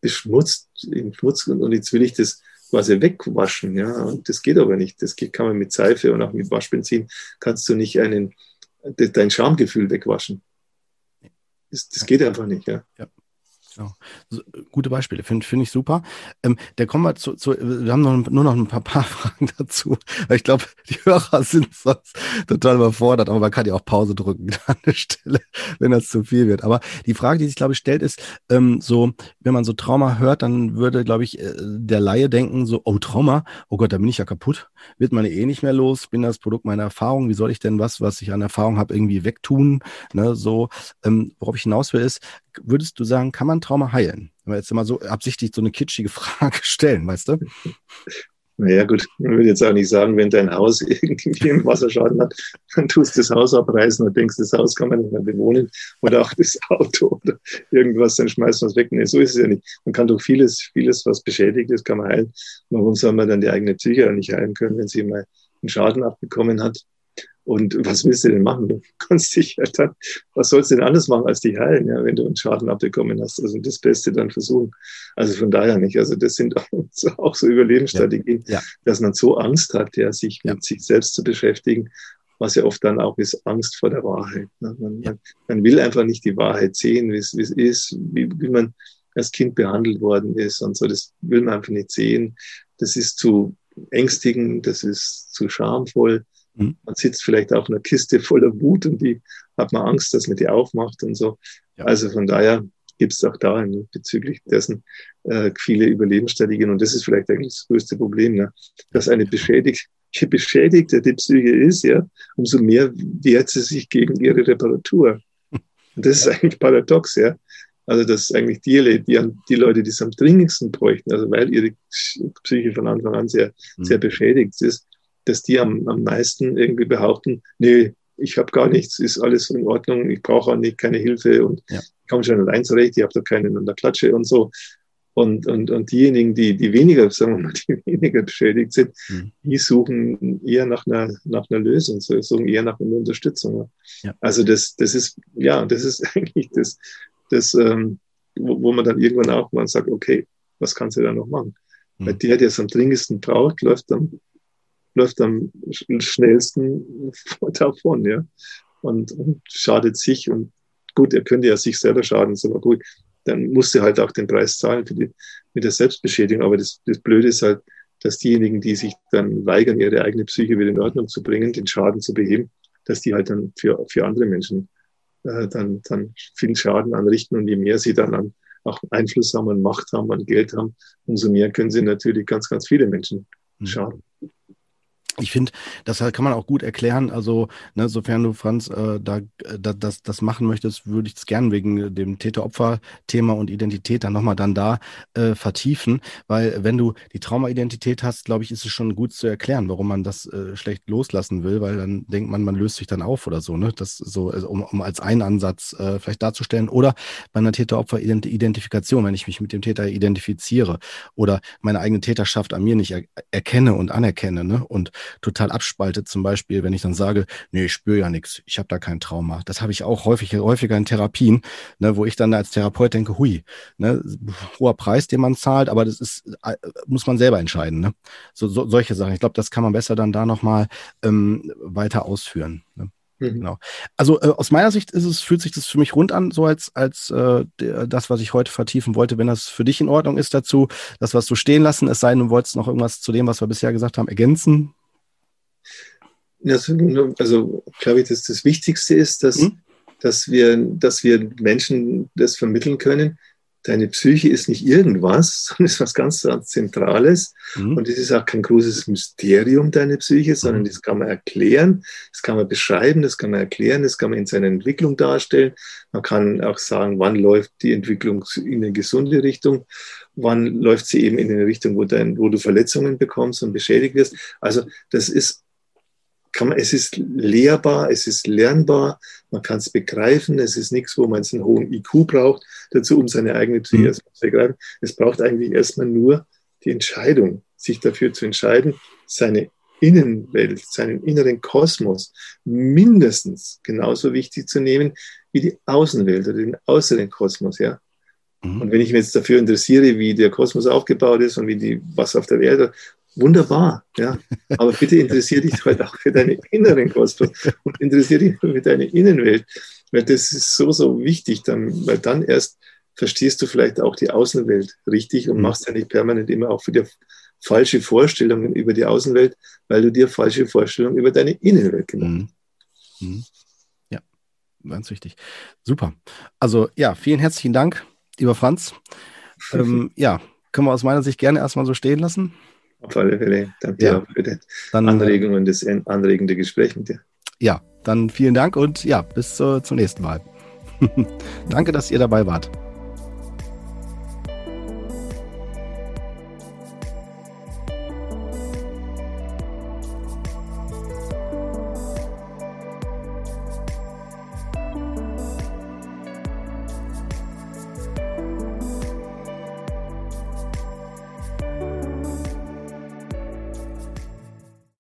beschmutzt, im Schmutz und jetzt will ich das quasi wegwaschen. Ja, und das geht aber nicht. Das geht, kann man mit Seife und auch mit Waschbenzin kannst du nicht einen, dein Schamgefühl wegwaschen. Das, das geht einfach nicht. Ja. ja. Genau. So, gute Beispiele, finde find ich super. Ähm, der kommen wir zu, zu, wir haben noch, nur noch ein paar, paar Fragen dazu. Ich glaube, die Hörer sind sonst total überfordert, aber man kann ja auch Pause drücken an der Stelle, wenn das zu viel wird. Aber die Frage, die sich, glaube ich, stellt, ist ähm, so, wenn man so Trauma hört, dann würde, glaube ich, äh, der Laie denken, so, oh, Trauma, oh Gott, da bin ich ja kaputt, wird meine eh nicht mehr los, bin das Produkt meiner Erfahrung, wie soll ich denn was, was ich an Erfahrung habe, irgendwie wegtun? Ne, so, ähm, worauf ich hinaus will, ist, würdest du sagen, kann man Trauma heilen? Wenn wir jetzt mal so absichtlich so eine kitschige Frage stellen, weißt du? Naja, gut, man würde jetzt auch nicht sagen, wenn dein Haus irgendwie einen Wasserschaden hat, dann tust du das Haus abreißen und denkst, das Haus kann man nicht mehr bewohnen oder auch das Auto oder irgendwas, dann schmeißt man es weg. Nee, so ist es ja nicht. Man kann doch vieles, vieles, was beschädigt ist, kann man heilen. Warum soll man dann die eigene Psyche nicht heilen können, wenn sie mal einen Schaden abbekommen hat? Und was willst du denn machen? Du kannst dich ja dann, was sollst du denn anders machen als dich heilen, ja, wenn du einen Schaden abbekommen hast? Also das Beste dann versuchen. Also von daher nicht. Also das sind auch so Überlebensstrategien, ja. Ja. dass man so Angst hat, ja, sich mit sich selbst zu beschäftigen, was ja oft dann auch ist Angst vor der Wahrheit. Ne? Man, man, man, will einfach nicht die Wahrheit sehen, wie es ist, wie, wie man als Kind behandelt worden ist und so. Das will man einfach nicht sehen. Das ist zu ängstigend, das ist zu schamvoll. Mhm. Man sitzt vielleicht auf einer Kiste voller Wut und die hat man Angst, dass man die aufmacht und so. Ja. Also von daher gibt es auch da bezüglich dessen äh, viele Überlebensstrategien. Und das ist vielleicht eigentlich das größte Problem, ne? dass eine beschädigte, je beschädigter die Psyche ist, ja, umso mehr wehrt sie sich gegen ihre Reparatur. Und das ist eigentlich paradox, ja. Also, dass eigentlich die, die, die Leute, die es am dringendsten bräuchten, also weil ihre Psyche von Anfang an sehr, mhm. sehr beschädigt ist, dass die am, am meisten irgendwie behaupten, nee, ich habe gar nichts, ist alles in Ordnung, ich brauche auch nicht keine Hilfe und ja. ich komme schon allein zurecht, ich habe da keinen an der Klatsche und so. Und, und, und diejenigen, die, die weniger, sagen wir mal, die weniger beschädigt sind, mhm. die suchen eher nach einer, nach einer Lösung, suchen eher nach einer Unterstützung. Ja. Also das, das ist, ja, das ist eigentlich das, das ähm, wo, wo man dann irgendwann auch mal sagt, okay, was kannst du da noch machen? Mhm. Weil der, der es am dringendsten braucht, läuft am läuft am schnellsten davon, ja. und, und schadet sich. Und gut, er könnte ja sich selber schaden, ist aber gut. Dann musste halt auch den Preis zahlen für die, mit der Selbstbeschädigung. Aber das, das Blöde ist halt, dass diejenigen, die sich dann weigern, ihre eigene Psyche wieder in Ordnung zu bringen, den Schaden zu beheben, dass die halt dann für, für andere Menschen äh, dann, dann viel Schaden anrichten. Und je mehr sie dann an, auch Einfluss haben, an Macht haben, an Geld haben, umso mehr können sie natürlich ganz, ganz viele Menschen hm. schaden ich finde, das kann man auch gut erklären. Also, ne, sofern du, Franz, äh, da, da das, das machen möchtest, würde ich es gern wegen dem Täter-Opfer-Thema und Identität dann nochmal dann da äh, vertiefen. Weil wenn du die Trauma-Identität hast, glaube ich, ist es schon gut zu erklären, warum man das äh, schlecht loslassen will, weil dann denkt man, man löst sich dann auf oder so, ne? Das so, also, um, um als einen Ansatz äh, vielleicht darzustellen. Oder bei einer Täter-Opfer-Identifikation, wenn ich mich mit dem Täter identifiziere oder meine eigene Täterschaft an mir nicht er erkenne und anerkenne, ne? Und total abspaltet, zum Beispiel, wenn ich dann sage, nee, ich spüre ja nichts, ich habe da kein Trauma. Das habe ich auch häufig, häufiger in Therapien, ne, wo ich dann als Therapeut denke, hui, ne, hoher Preis, den man zahlt, aber das ist, äh, muss man selber entscheiden. Ne? So, so, solche Sachen. Ich glaube, das kann man besser dann da nochmal ähm, weiter ausführen. Ne? Mhm. Genau. Also äh, aus meiner Sicht ist es, fühlt sich das für mich rund an, so als, als äh, das, was ich heute vertiefen wollte. Wenn das für dich in Ordnung ist dazu, das, was du stehen lassen, es sei denn, du wolltest noch irgendwas zu dem, was wir bisher gesagt haben, ergänzen, also glaube ich, dass das Wichtigste ist, dass, mhm. dass, wir, dass wir Menschen das vermitteln können. Deine Psyche ist nicht irgendwas, sondern ist was ganz, ganz Zentrales. Mhm. Und es ist auch kein großes Mysterium, deine Psyche, sondern mhm. das kann man erklären, das kann man beschreiben, das kann man erklären, das kann man in seiner Entwicklung darstellen. Man kann auch sagen, wann läuft die Entwicklung in eine gesunde Richtung, wann läuft sie eben in eine Richtung, wo, dein, wo du Verletzungen bekommst und beschädigt wirst. Also das ist kann man, es ist lehrbar, es ist lernbar, man kann es begreifen, es ist nichts, wo man einen hohen IQ braucht, dazu, um seine eigene Psyche mhm. zu begreifen. Es braucht eigentlich erstmal nur die Entscheidung, sich dafür zu entscheiden, seine Innenwelt, seinen inneren Kosmos mindestens genauso wichtig zu nehmen wie die Außenwelt oder den äußeren Kosmos, ja. Mhm. Und wenn ich mich jetzt dafür interessiere, wie der Kosmos aufgebaut ist und wie die, was auf der Erde, wunderbar, ja. Aber bitte interessiere dich halt auch für deine inneren Kosmos und interessiere dich für deine Innenwelt, weil das ist so, so wichtig, dann, weil dann erst verstehst du vielleicht auch die Außenwelt richtig und mhm. machst ja nicht permanent immer auch für die falsche Vorstellungen über die Außenwelt, weil du dir falsche Vorstellungen über deine Innenwelt gemacht hast. Mhm. mhm. Ja, ganz wichtig. Super. Also ja, vielen herzlichen Dank, lieber Franz. ähm, ja, können wir aus meiner Sicht gerne erstmal so stehen lassen. Auf alle Fälle. Danke ja. für die dann, Anregung und das anregende Gespräch mit dir. Ja, dann vielen Dank und ja, bis zum nächsten Mal. Danke, dass ihr dabei wart.